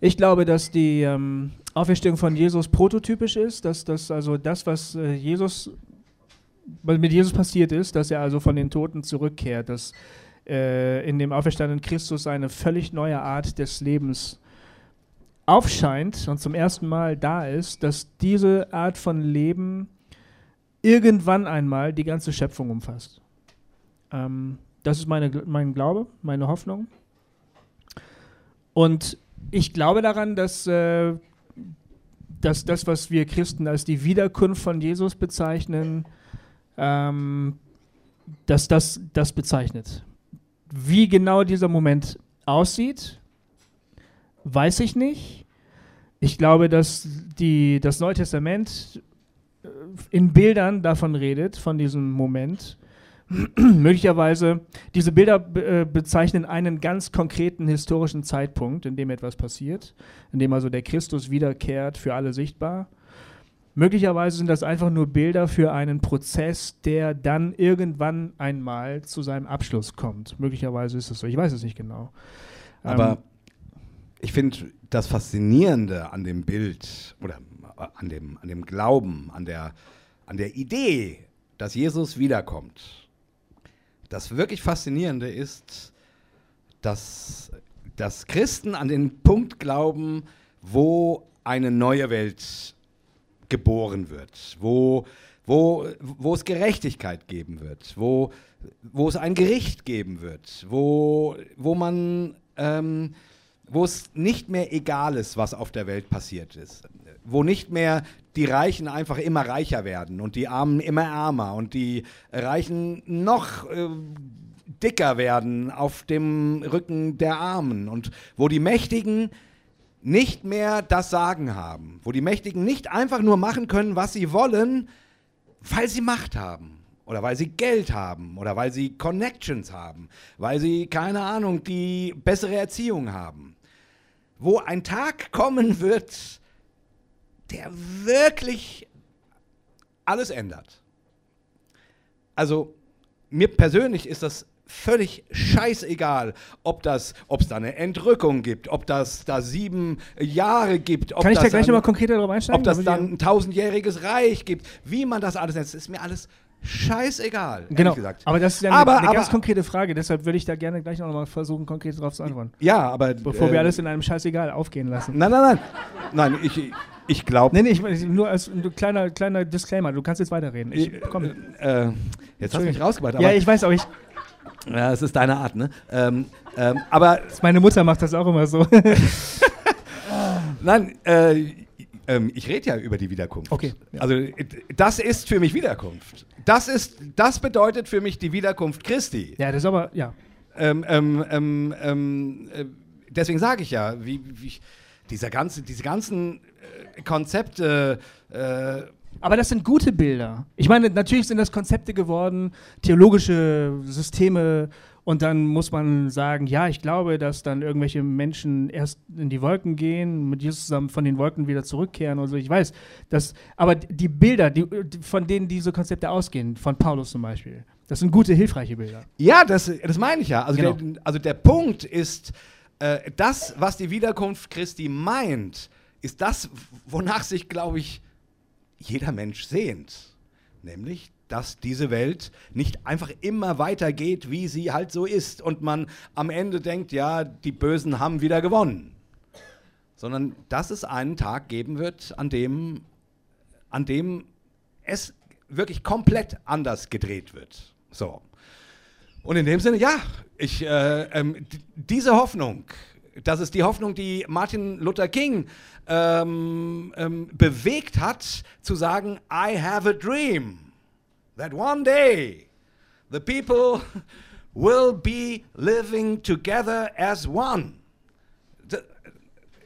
Ich glaube, dass die ähm, Auferstehung von Jesus prototypisch ist, dass das also das, was äh, Jesus was mit Jesus passiert ist, dass er also von den Toten zurückkehrt, dass äh, in dem auferstandenen Christus eine völlig neue Art des Lebens aufscheint und zum ersten Mal da ist, dass diese Art von Leben irgendwann einmal die ganze Schöpfung umfasst. Ähm, das ist meine, mein Glaube, meine Hoffnung. Und ich glaube daran, dass, äh, dass das, was wir Christen als die Wiederkunft von Jesus bezeichnen, ähm, dass das das bezeichnet. Wie genau dieser Moment aussieht, weiß ich nicht. Ich glaube, dass die, das Neue Testament äh, in Bildern davon redet, von diesem Moment. möglicherweise, diese Bilder äh, bezeichnen einen ganz konkreten historischen Zeitpunkt, in dem etwas passiert, in dem also der Christus wiederkehrt, für alle sichtbar. Möglicherweise sind das einfach nur Bilder für einen Prozess, der dann irgendwann einmal zu seinem Abschluss kommt. Möglicherweise ist es so, ich weiß es nicht genau. Aber ähm, ich finde das Faszinierende an dem Bild oder an dem, an dem Glauben, an der, an der Idee, dass Jesus wiederkommt, das wirklich Faszinierende ist, dass, dass Christen an den Punkt glauben, wo eine neue Welt geboren wird, wo, wo, wo es Gerechtigkeit geben wird, wo, wo es ein Gericht geben wird, wo, wo man ähm, wo es nicht mehr egal ist, was auf der Welt passiert ist, wo nicht mehr die Reichen einfach immer reicher werden und die Armen immer ärmer und die Reichen noch äh, dicker werden auf dem Rücken der Armen und wo die Mächtigen nicht mehr das Sagen haben, wo die Mächtigen nicht einfach nur machen können, was sie wollen, weil sie Macht haben oder weil sie Geld haben oder weil sie Connections haben, weil sie, keine Ahnung, die bessere Erziehung haben. Wo ein Tag kommen wird, der wirklich alles ändert. Also mir persönlich ist das völlig scheißegal, ob das, ob es da eine Entrückung gibt, ob das da sieben Jahre gibt. Kann ich da gleich nochmal konkreter darauf einsteigen? Ob das dann ein tausendjähriges Reich gibt, wie man das alles nennt, ist mir alles scheißegal. Genau. Gesagt. Aber das ist ja eine, aber, eine aber, ganz konkrete Frage, deshalb würde ich da gerne gleich noch mal versuchen, konkret darauf zu antworten. Ja, aber. Bevor äh, wir alles in einem Scheißegal aufgehen lassen. Nein, nein, nein. Nein, ich, ich glaube. Nee, nee, ich, nur als ein kleiner, kleiner Disclaimer. Du kannst jetzt weiterreden. Ich, komm. Äh, jetzt hast du mich rausgebracht. ja, ich weiß, aber ich. Ja, es ist deine Art, ne? Ähm, ähm, aber meine Mutter macht das auch immer so. Nein, äh, ähm, ich rede ja über die Wiederkunft. Okay, ja. Also das ist für mich Wiederkunft. Das ist, das bedeutet für mich die Wiederkunft Christi. ja, das ist aber, ja. Ähm, ähm, ähm, ähm, äh, deswegen sage ich ja, wie, wie dieser ganze, diese ganzen äh, Konzepte. Äh, Aber das sind gute Bilder. Ich meine, natürlich sind das Konzepte geworden, theologische Systeme. Und dann muss man sagen, ja, ich glaube, dass dann irgendwelche Menschen erst in die Wolken gehen, mit Jesus zusammen von den Wolken wieder zurückkehren und so. Ich weiß, dass, aber die Bilder, die, von denen diese Konzepte ausgehen, von Paulus zum Beispiel, das sind gute, hilfreiche Bilder. ja, das, das meine ich ja. Also, Genau. der, also der Punkt ist, äh, das, was die Wiederkunft Christi meint, ist das, wonach sich, glaube ich, jeder Mensch sehnt. Nämlich, dass diese Welt nicht einfach immer weitergeht, wie sie halt so ist und man am Ende denkt, ja, die Bösen haben wieder gewonnen. Sondern dass es einen Tag geben wird, an dem, an dem es wirklich komplett anders gedreht wird. So. Und in dem Sinne, ja, ich, äh, ähm, diese Hoffnung, das ist die Hoffnung, die Martin Luther King ähm, ähm, bewegt hat, zu sagen, I have a dream that one day the people will be living together as one.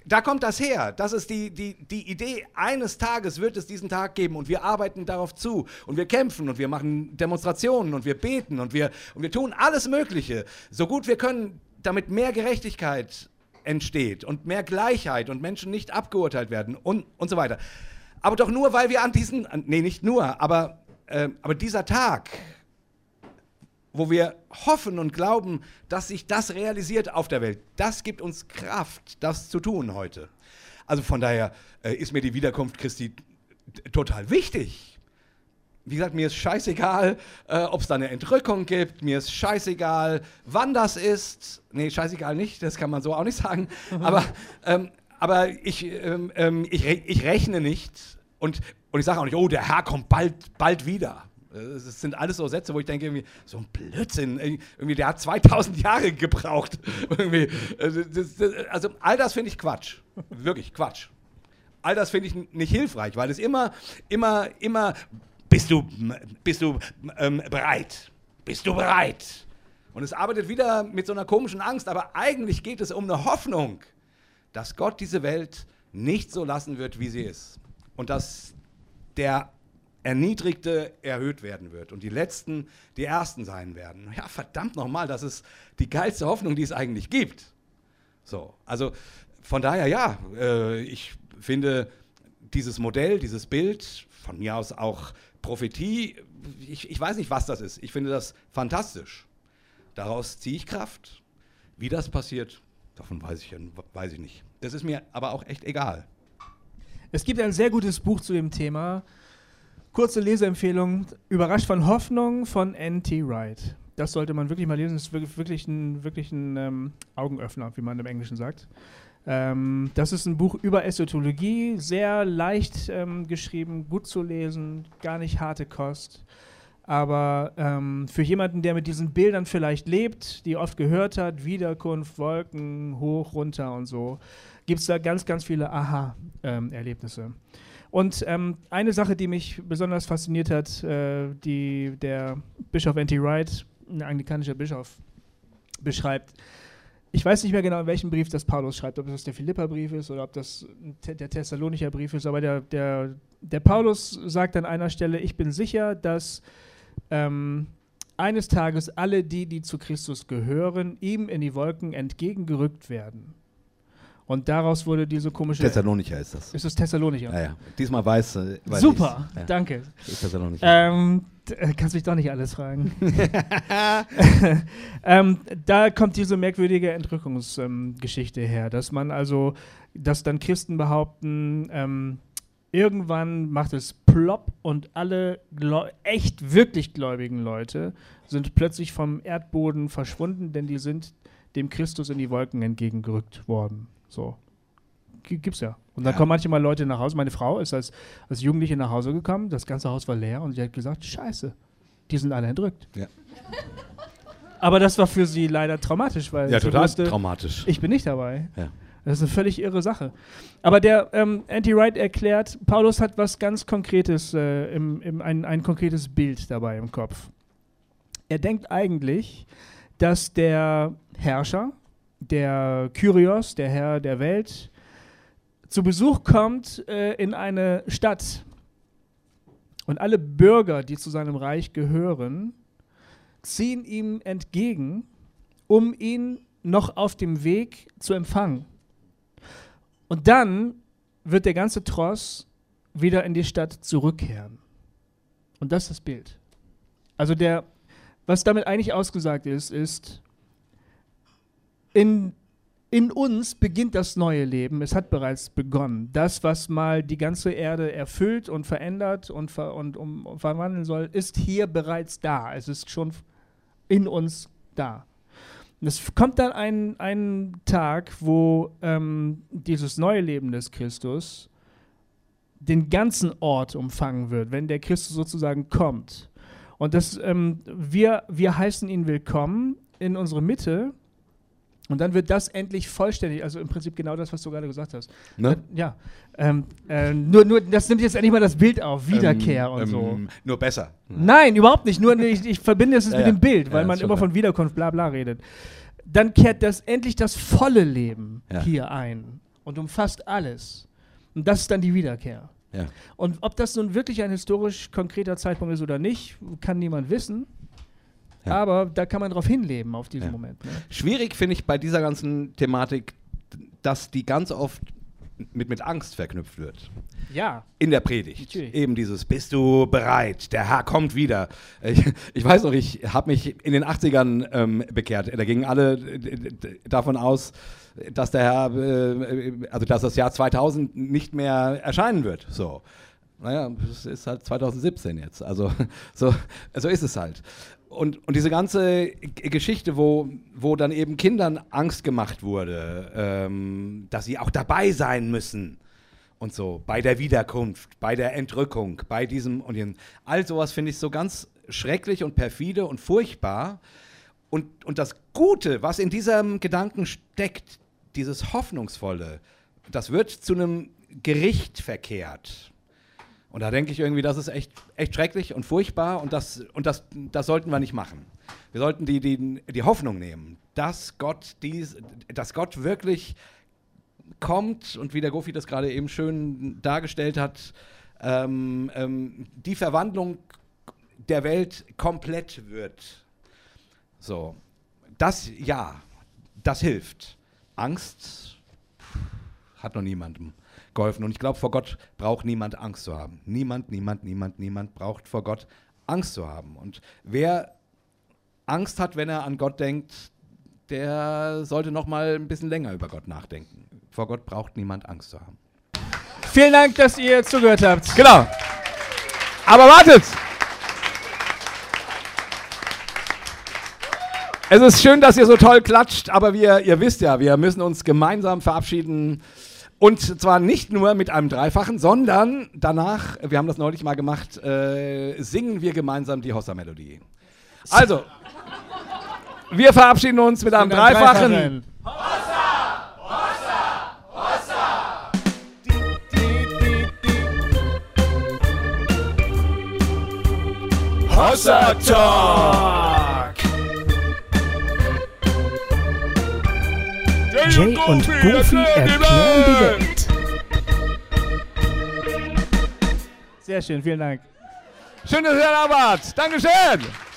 Da kommt das her. Das ist die, die, die Idee, eines Tages wird es diesen Tag geben und wir arbeiten darauf zu und wir kämpfen und wir machen Demonstrationen und wir beten und wir, und wir tun alles Mögliche, so gut wir können, damit mehr Gerechtigkeit entsteht und mehr Gleichheit und Menschen nicht abgeurteilt werden und, und so weiter. Aber doch nur, weil wir an diesen, nee, nicht nur, aber, äh, aber dieser Tag, wo wir hoffen und glauben, dass sich das realisiert auf der Welt. Das gibt uns Kraft, das zu tun heute. Also von daher äh, ist mir die Wiederkunft Christi total wichtig. Wie gesagt, mir ist scheißegal, äh, ob es da eine Entrückung gibt, mir ist scheißegal, wann das ist. Nee, scheißegal nicht, das kann man so auch nicht sagen. Aber, ähm, aber ich, ähm, ähm, ich, re ich rechne nicht und, und ich sage auch nicht, oh, der Herr kommt bald, bald wieder. Das sind alles so Sätze, wo ich denke, irgendwie, so ein Blödsinn. Irgendwie, der hat 2000 Jahre gebraucht. das, das, also all das finde ich Quatsch. Wirklich Quatsch. All das finde ich nicht hilfreich, weil es immer, immer, immer, bist du, bist du ähm, bereit? Bist du bereit? Und es arbeitet wieder mit so einer komischen Angst, aber eigentlich geht es um eine Hoffnung, dass Gott diese Welt nicht so lassen wird, wie sie ist. Und dass der Erniedrigte erhöht werden wird und die Letzten die Ersten sein werden. Ja, verdammt nochmal, das ist die geilste Hoffnung, die es eigentlich gibt. So, also von daher ja, äh, ich finde dieses Modell, dieses Bild, von mir aus auch Prophetie, ich, ich weiß nicht, was das ist. Ich finde das fantastisch. Daraus ziehe ich Kraft. Wie das passiert, davon weiß ich, weiß ich nicht. Das ist mir aber auch echt egal. Es gibt ein sehr gutes Buch zu dem Thema. Kurze Leseempfehlung: Überrascht von Hoffnung von N.T. Wright. Das sollte man wirklich mal lesen. Das ist wirklich, ein, wirklich ein ähm, Augenöffner, wie man im Englischen sagt. Ähm, das ist ein Buch über Eschatologie, sehr leicht ähm, geschrieben, gut zu lesen, gar nicht harte Kost. Aber ähm, für jemanden, der mit diesen Bildern vielleicht lebt, die oft gehört hat, Wiederkunft, Wolken, hoch, runter und so, gibt es da ganz, ganz viele Aha-Erlebnisse. und ähm, eine Sache, die mich besonders fasziniert hat, äh, die der Bischof N.T. Wright, ein anglikanischer Bischof, beschreibt. Ich weiß nicht mehr genau, in welchem Brief das Paulus schreibt, ob das der Philipperbrief ist oder ob das der Thessalonicher Brief ist, aber der, der, der Paulus sagt an einer Stelle, ich bin sicher, dass ähm, eines Tages alle die, die zu Christus gehören, ihm in die Wolken entgegengerückt werden. Und daraus wurde diese komische... Thessalonicher ist das. Ist es Thessalonicher? Ja, ja. Diesmal weiß, äh, weiß Super. Ja. danke. Das Thessalonicher. Ähm, äh, kannst mich doch nicht alles fragen. ähm, da kommt diese merkwürdige Entrückungsgeschichte ähm, her, dass man also, dass dann Christen behaupten, ähm, irgendwann macht es plopp und alle echt wirklich gläubigen Leute sind plötzlich vom Erdboden verschwunden, denn die sind dem Christus in die Wolken entgegengerückt worden. So. Gibt's ja. Und dann Ja. kommen manchmal Leute nach Hause. Meine Frau ist als, als Jugendliche nach Hause gekommen, das ganze Haus war leer und sie hat gesagt, scheiße, die sind alle entrückt. Ja. Aber das war für sie leider traumatisch, weil Ja, sie total wusste, traumatisch. ich bin nicht dabei. Ja. Das ist eine völlig irre Sache. Aber der ähm, Anti-Wright erklärt, Paulus hat was ganz Konkretes, äh, im, im, ein, ein konkretes Bild dabei im Kopf. Er denkt eigentlich, dass der Herrscher, der Kyrios, der Herr der Welt, zu Besuch kommt äh, in eine Stadt. Und alle Bürger, die zu seinem Reich gehören, ziehen ihm entgegen, um ihn noch auf dem Weg zu empfangen. Und dann wird der ganze Tross wieder in die Stadt zurückkehren. Und das ist das Bild. Also der, was damit eigentlich ausgesagt ist, ist, in, in uns beginnt das neue Leben. Es hat bereits begonnen. Das, was mal die ganze Erde erfüllt und verändert und, ver und um, verwandeln soll, ist hier bereits da. Es ist schon in uns da. Es kommt dann ein, ein Tag, wo ähm, dieses neue Leben des Christus den ganzen Ort umfangen wird, wenn der Christus sozusagen kommt. Und das, ähm, wir, wir heißen ihn willkommen in unsere Mitte. Und dann wird das endlich vollständig, also im Prinzip genau das, was du gerade gesagt hast. Ne? Äh, ja. Ähm, äh, nur, nur, das nimmt jetzt endlich mal das Bild auf, Wiederkehr Ähm, und so. ähm, Nur besser. Nein, überhaupt nicht. Nur ich, ich verbinde es Ja, mit ja. dem Bild, Ja, weil ist man immer von Wiederkunft bla bla redet. Dann kehrt das endlich das volle Leben Ja. hier ein und umfasst alles. Und das ist dann die Wiederkehr. Ja. Und ob das nun wirklich ein historisch konkreter Zeitpunkt ist oder nicht, kann niemand wissen. Ja. Aber da kann man drauf hinleben, auf diesen Ja. Moment. Ne? Schwierig finde ich bei dieser ganzen Thematik, dass die ganz oft mit, mit Angst verknüpft wird. Ja. In der Predigt. Natürlich. Eben dieses, bist du bereit? Der Herr kommt wieder. Ich, ich weiß noch, ich habe mich in den 80ern ähm, bekehrt. Da gingen alle davon aus, dass der Herr, äh, also dass das Jahr 2000 nicht mehr erscheinen wird. So. Naja, es ist halt 2017 jetzt. Also so, so ist es halt. Und, und diese ganze Geschichte, wo, wo dann eben Kindern Angst gemacht wurde, ähm, dass sie auch dabei sein müssen und so, bei der Wiederkunft, bei der Entrückung, bei diesem und jenem. All sowas finde ich so ganz schrecklich und perfide und furchtbar. Und, und das Gute, was in diesem Gedanken steckt, dieses Hoffnungsvolle, das wird zu einem Gericht verkehrt. Und da denke ich irgendwie, das ist echt, echt schrecklich und furchtbar und, das, und das, das sollten wir nicht machen. Wir sollten die, die, die Hoffnung nehmen, dass Gott, dies, dass Gott wirklich kommt und wie der Gofi das gerade eben schön dargestellt hat, ähm, ähm, die Verwandlung der Welt komplett wird. So, das ja, das hilft. Angst hat noch niemandem geholfen. Und ich glaube, vor Gott braucht niemand Angst zu haben. Niemand, niemand, niemand, niemand braucht vor Gott Angst zu haben. Und wer Angst hat, wenn er an Gott denkt, der sollte noch mal ein bisschen länger über Gott nachdenken. Vor Gott braucht niemand Angst zu haben. Vielen Dank, dass ihr zugehört habt. Genau. Aber wartet! Es ist schön, dass ihr so toll klatscht, aber wir, ihr wisst ja, wir müssen uns gemeinsam verabschieden. Und zwar nicht nur mit einem Dreifachen, sondern danach, wir haben das neulich mal gemacht, äh, singen wir gemeinsam die Hossa-Melodie. Also, wir verabschieden uns mit einem Mit einem Dreifachen. Dreifachen. Hossa Talk. Jay und Goofy erklären die Welt. Sehr schön, vielen Dank. Schön, dass ihr da wart. Dankeschön.